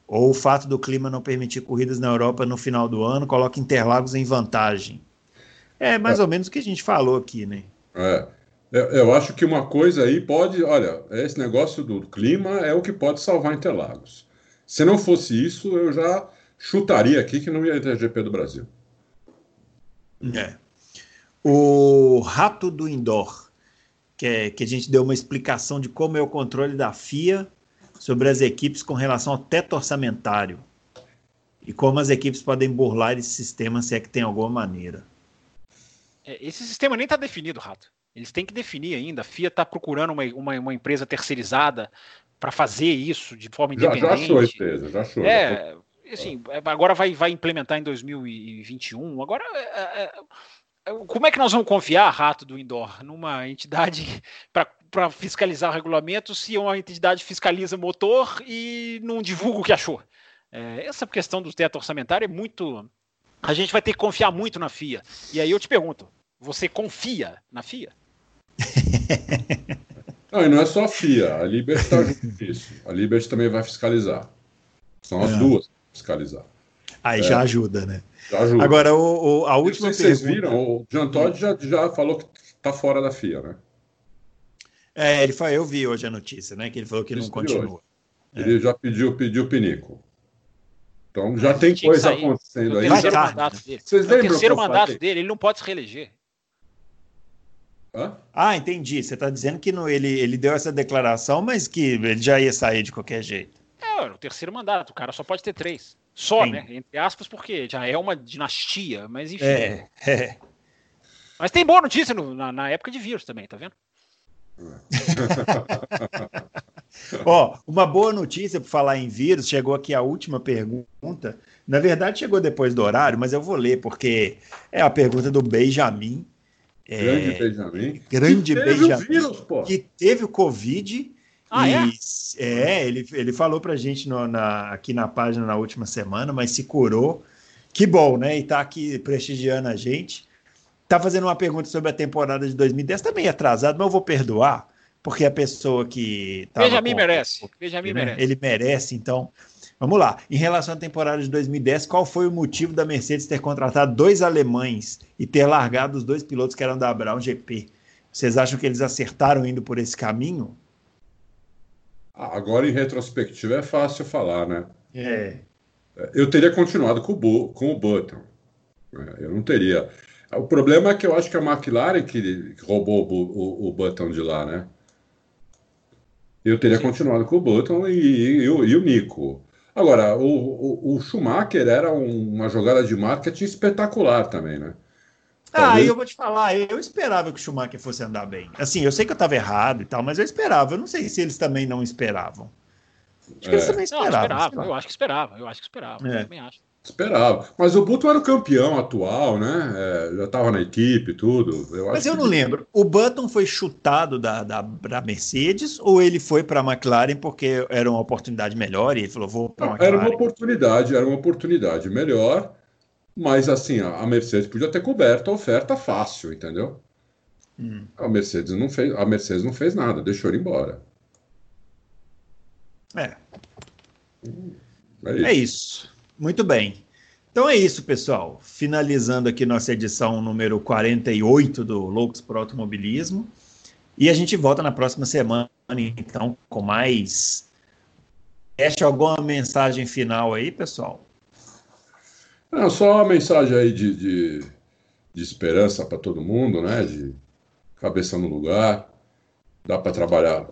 ou o fato do clima não permitir corridas na Europa no final do ano coloca Interlagos em vantagem. É mais é. ou menos o que a gente falou aqui, né? É. Eu acho que uma coisa aí pode, olha, esse negócio do clima é o que pode salvar Interlagos. Se não fosse isso, eu já chutaria aqui que não ia ter GP do Brasil. É. O rato do indoor, que, é, que a gente deu uma explicação de como é o controle da FIA sobre as equipes com relação ao teto orçamentário e como as equipes podem burlar esse sistema se é que tem alguma maneira. É, esse sistema nem está definido, Rato. Eles têm que definir ainda. A FIA está procurando uma, uma, uma, empresa terceirizada para fazer isso de forma independente. Já, já achou a empresa, já achou. É, assim, agora vai, vai implementar em 2021. Agora, é, é, é, como é que nós vamos confiar, Rato do Indoor, numa entidade para fiscalizar o regulamento se uma entidade fiscaliza motor e não divulga o que achou. É, essa questão do teto orçamentário é muito. A gente vai ter que confiar muito na FIA. E aí eu te pergunto: você confia na FIA? Não, e não é só a FIA, a Liberty está junto isso. A Liberty também vai fiscalizar. São as é. duas fiscalizar. Aí é. já ajuda, né? Já ajuda. Agora, o, o a última pergunta... Vocês viram, o Jean Todt já, já falou que está fora da FIA, né? É, ele foi, eu vi hoje a notícia, né? Que ele falou que Isso não continua. É. Ele já pediu, pediu pinico. Então já tem coisa acontecendo aí. Terceiro mandato dele. Vocês é o terceiro mandato dele, ele não pode se reeleger. Hã? Ah, entendi. Você está dizendo que no, ele, ele deu essa declaração, mas que ele já ia sair de qualquer jeito. É, o terceiro mandato. O cara só pode ter três. Só, Sim. né? Entre aspas, porque já é uma dinastia, mas enfim. É, é. Mas tem boa notícia no, na, na época de vírus também, tá vendo? Ó, uma boa notícia para falar em vírus, chegou aqui a última pergunta. Na verdade, chegou depois do horário, mas eu vou ler, porque é a pergunta do Benjamin. Grande é, Benjamin. Grande que Benjamin. Vírus, que teve o Covid. Ah, e, é? é? ele, ele falou pra gente no, na, aqui na página na última semana, mas se curou. Que bom, né? E tá aqui prestigiando a gente. Tá fazendo uma pergunta sobre a temporada de 2010, também atrasado, mas eu vou perdoar, porque a pessoa que. Benjamin com, merece. Benjamin merece. Ele merece, então. Vamos lá. Em relação à temporada de 2010, qual foi o motivo da Mercedes ter contratado dois alemães e ter largado os dois pilotos que eram da Brown GP? Vocês acham que eles acertaram indo por esse caminho? Agora, em retrospectiva, é fácil falar, né? É. Eu teria continuado com o, com o Button. Né? Eu não teria. O problema é que eu acho que a McLaren que roubou o, o, o Button de lá, né? Eu teria Sim. continuado com o Button e, e, e, o, e o Nico. Agora, o, o, Schumacher era um, uma jogada de marketing espetacular também, né? Ah, eu vou te falar, eu esperava que o Schumacher fosse andar bem. Assim, eu sei que eu estava errado e tal, mas eu esperava. Eu não sei se eles também não esperavam. Acho que é. eles também esperavam. Não, esperava. Eu acho que esperava, eu acho que esperava. É. Eu também acho. Esperava. Mas o Button era o campeão atual, né? É, já estava na equipe tudo. Eu Mas eu não que... lembro. O Button foi chutado da, da, da Mercedes ou ele foi para a McLaren porque era uma oportunidade melhor e ele falou, vou para a McLaren? Era uma oportunidade, era uma oportunidade melhor, mas assim, a Mercedes podia ter coberto a oferta fácil, entendeu? Hum. A Mercedes não fez, a Mercedes não fez nada, deixou ele embora. É. É isso. É isso. Muito bem. Então é isso, pessoal. Finalizando aqui nossa edição número 48 do Loucos para Automobilismo. E a gente volta na próxima semana, então, com mais. Deixa alguma mensagem final aí, pessoal? Não, só uma mensagem aí de, de, de esperança para todo mundo, né? De cabeça no lugar. Dá para trabalhar.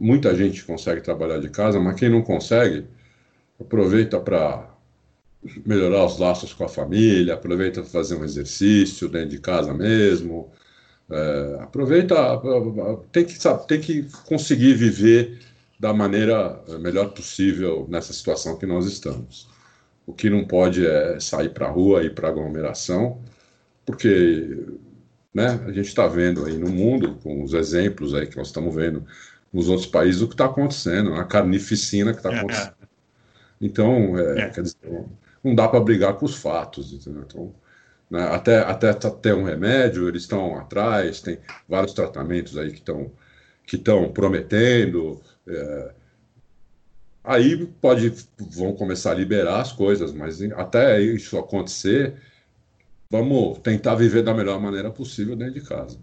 Muita gente consegue trabalhar de casa, mas quem não consegue, aproveita para melhorar os laços com a família, aproveita para fazer um exercício dentro de casa mesmo. É, aproveita, tem que, sabe, tem que conseguir viver da maneira melhor possível nessa situação que nós estamos. O que não pode é sair para a rua, ir para aglomeração, porque né, a gente está vendo aí no mundo, com os exemplos aí que nós estamos vendo nos outros países, o que está acontecendo, a carnificina que está é. acontecendo. Então, é, é. quer dizer, não dá para brigar com os fatos, entendeu? Então, né, até, até ter um remédio, eles estão atrás, tem vários tratamentos aí que estão que estão prometendo. É, aí pode vão começar a liberar as coisas, mas até isso acontecer, vamos tentar viver da melhor maneira possível dentro de casa.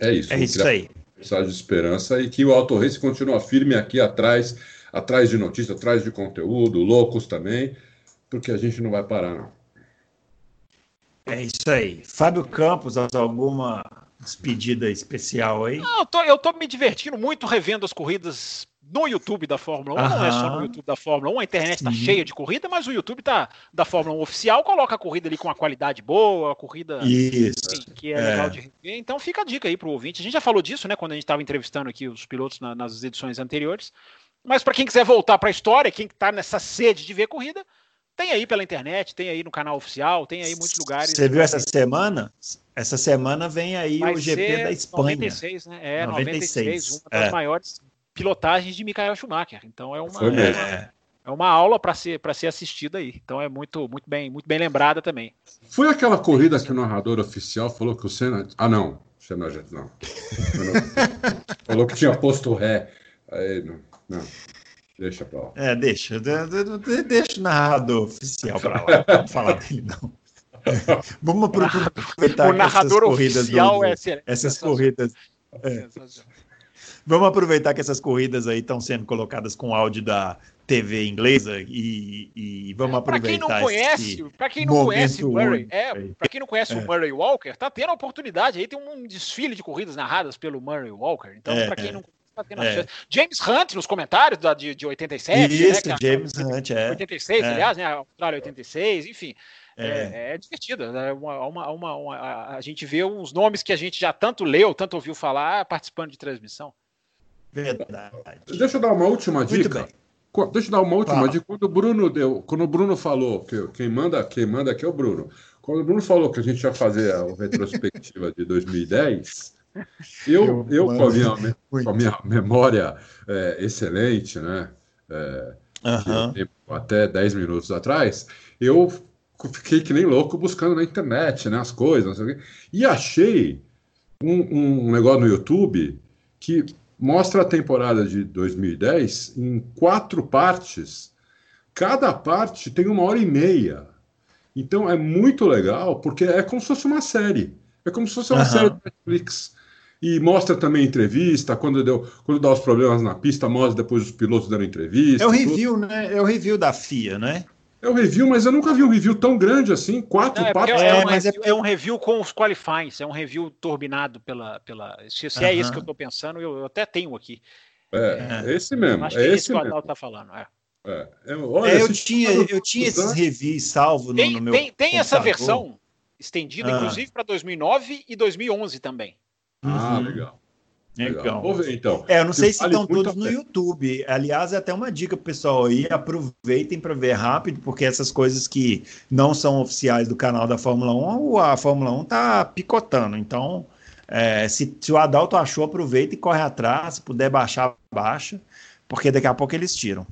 É isso. É isso aí. Mensagem de esperança e que o Auto Race continua firme aqui atrás atrás de notícia, atrás de conteúdo, loucos também, porque a gente não vai parar, não. É isso aí. Fábio Campos, alguma despedida especial aí? Não, eu, tô, eu tô me divertindo muito revendo as corridas no YouTube da Fórmula 1, Aham. não é só no YouTube da Fórmula 1, a internet está cheia de corrida, mas o YouTube tá da Fórmula 1 oficial, coloca a corrida ali com uma qualidade boa, a corrida Isso. que é, é, legal de rever. Então fica a dica aí para o ouvinte. A gente já falou disso, né, quando a gente estava entrevistando aqui os pilotos na, nas edições anteriores. Mas para quem quiser voltar para a história, quem está nessa sede de ver corrida, tem aí pela internet, tem aí no canal oficial, tem aí muitos lugares. Você viu essa semana? Essa semana vem aí Vai o GP da Espanha. 96, né? É, 96, 96 uma das é. maiores pilotagens de Michael Schumacher. Então é uma, é uma, é uma aula para ser para ser assistida aí. Então é muito muito bem muito bem lembrada também. Foi aquela corrida que o narrador oficial falou que o Senna, ah não, o Senna não. falou que tinha posto ré. Aí, não. Não. Deixa pra lá. É, deixa. Deixa o narrador oficial pra lá. Não falar dele, não. Vamos aproveitar o narrador oficial do, é essas corridas. É. Vamos aproveitar que essas corridas aí estão sendo colocadas com áudio da, TV inglesa e, e vamos aproveitar. Para quem não conhece, para quem não conhece o Murray, é, para quem não conhece é. o Murray Walker, tá tendo a oportunidade aí tem um desfile de corridas narradas pelo Murray Walker. Então, é, para quem não tá tendo é. James Hunt nos comentários da, de, de 87. Isso, né, James Hunt, é. 86, é. aliás, né? Austrália 86, enfim. É, é, é divertido. Né? Uma, uma, uma, uma, a gente vê uns nomes que a gente já tanto leu, tanto ouviu falar, participando de transmissão. Verdade. Deixa eu dar uma última dica. Deixa eu dar uma última dica. Quando o Bruno deu, quando o Bruno falou que quem manda, quem manda aqui é o Bruno. Quando o Bruno falou que a gente ia fazer a retrospectiva de 2010, eu, eu, com, a minha, com a minha memória é, excelente, né? É, uhum. Até 10 minutos atrás, eu fiquei que nem louco buscando na internet, né? As coisas, e achei um, um negócio no YouTube que mostra a temporada de 2010 em quatro partes. Cada parte tem uma hora e meia. Então é muito legal, porque é como se fosse uma série. É como se fosse uma uhum. série da Netflix. E mostra também entrevista, quando, deu, quando dá os problemas na pista, mostra depois os pilotos dando entrevista. É o review, tudo. né? É o review da FIA, né? É um review, mas eu nunca vi um review tão grande assim, quatro não, é partes. É, é, mas é, é, um review com os qualifies, é um review turbinado pela. pela se, se é isso que eu estou pensando, eu, eu, até tenho aqui. É, é esse mesmo. Acho é que é esse que o Adal está falando. É. É, é olha, eu, tinha, eu tinha esses reviews salvo no, tem, no meu. Tem, tem essa versão estendida, ah. inclusive, para 2009 e 2011 também. Ah, uhum. legal. Legal. Vou ver então. É, eu não sei se vale estão todos no YouTube. Aliás, é até uma dica pro pessoal aí, aproveitem para ver rápido, porque essas coisas que não são oficiais do canal da Fórmula 1, a Fórmula 1 tá picotando. Então, é, se, se, o Adalto achou, aproveita e corre atrás. Se puder baixar, baixa, porque daqui a pouco eles tiram.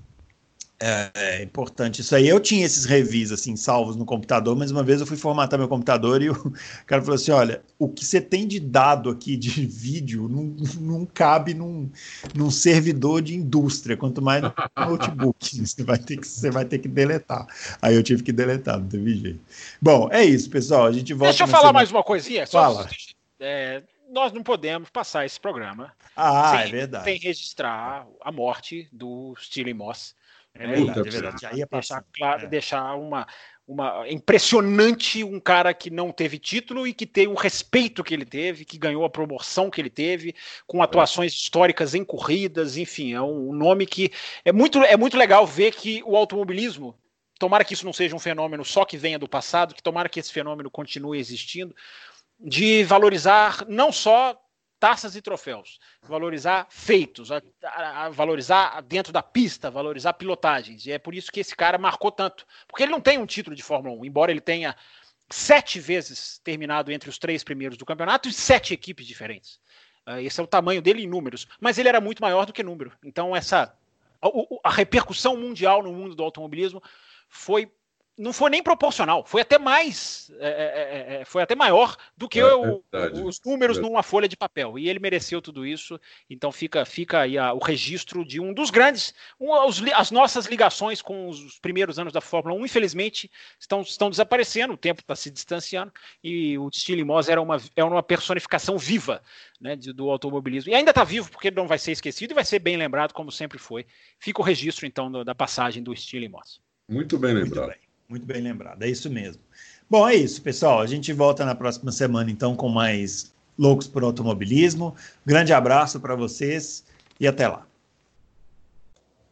É, é, importante isso aí. Eu tinha esses revis assim salvos no computador, mas uma vez eu fui formatar meu computador e o cara falou assim: olha, o que você tem de dado aqui de vídeo não, não cabe num, num servidor de indústria, quanto mais no notebook. Você vai, ter que, você vai ter que deletar. Aí eu tive que deletar, não teve jeito. Bom, é isso, pessoal. A gente volta. Deixa eu falar semana... mais uma coisinha. Só, Fala. É, nós não podemos passar esse programa ah, sem, é verdade. sem registrar a morte do Steely Moss é verdade, é verdade. Já ia deixar, claro, é. deixar uma, uma impressionante um cara que não teve título e que tem o respeito que ele teve, que ganhou a promoção que ele teve, com atuações históricas em corridas, enfim, é um nome que é muito, é muito legal ver que o automobilismo, tomara que isso não seja um fenômeno só que venha do passado, que tomara que esse fenômeno continue existindo, de valorizar não só taças e troféus, valorizar feitos, a, a, a valorizar dentro da pista, valorizar pilotagens. E é por isso que esse cara marcou tanto. Porque ele não tem um título de Fórmula 1, embora ele tenha sete vezes terminado entre os três primeiros do campeonato e sete equipes diferentes. Uh, esse é o tamanho dele em números. Mas ele era muito maior do que número. Então, essa a, a repercussão mundial no mundo do automobilismo foi não foi nem proporcional, foi até mais, é, é, é, é foi até maior do que é, o, os números numa folha de papel. E ele mereceu tudo isso. Então fica, fica aí a, o registro de um dos grandes, um, os, as nossas ligações com os primeiros anos da Fórmula 1, infelizmente, estão, estão desaparecendo. O tempo está se distanciando e o Stilly Moss era uma, era uma personificação viva né, de, do automobilismo. E ainda está vivo porque não vai ser esquecido e vai ser bem lembrado como sempre foi. Fica o registro então do, da passagem do Stilly Moss. Muito bem lembrado. Muito bem. Muito bem lembrado, é isso mesmo. Bom, é isso, pessoal. A gente volta na próxima semana, então, com mais Loucos por Automobilismo. Grande abraço para vocês e até lá.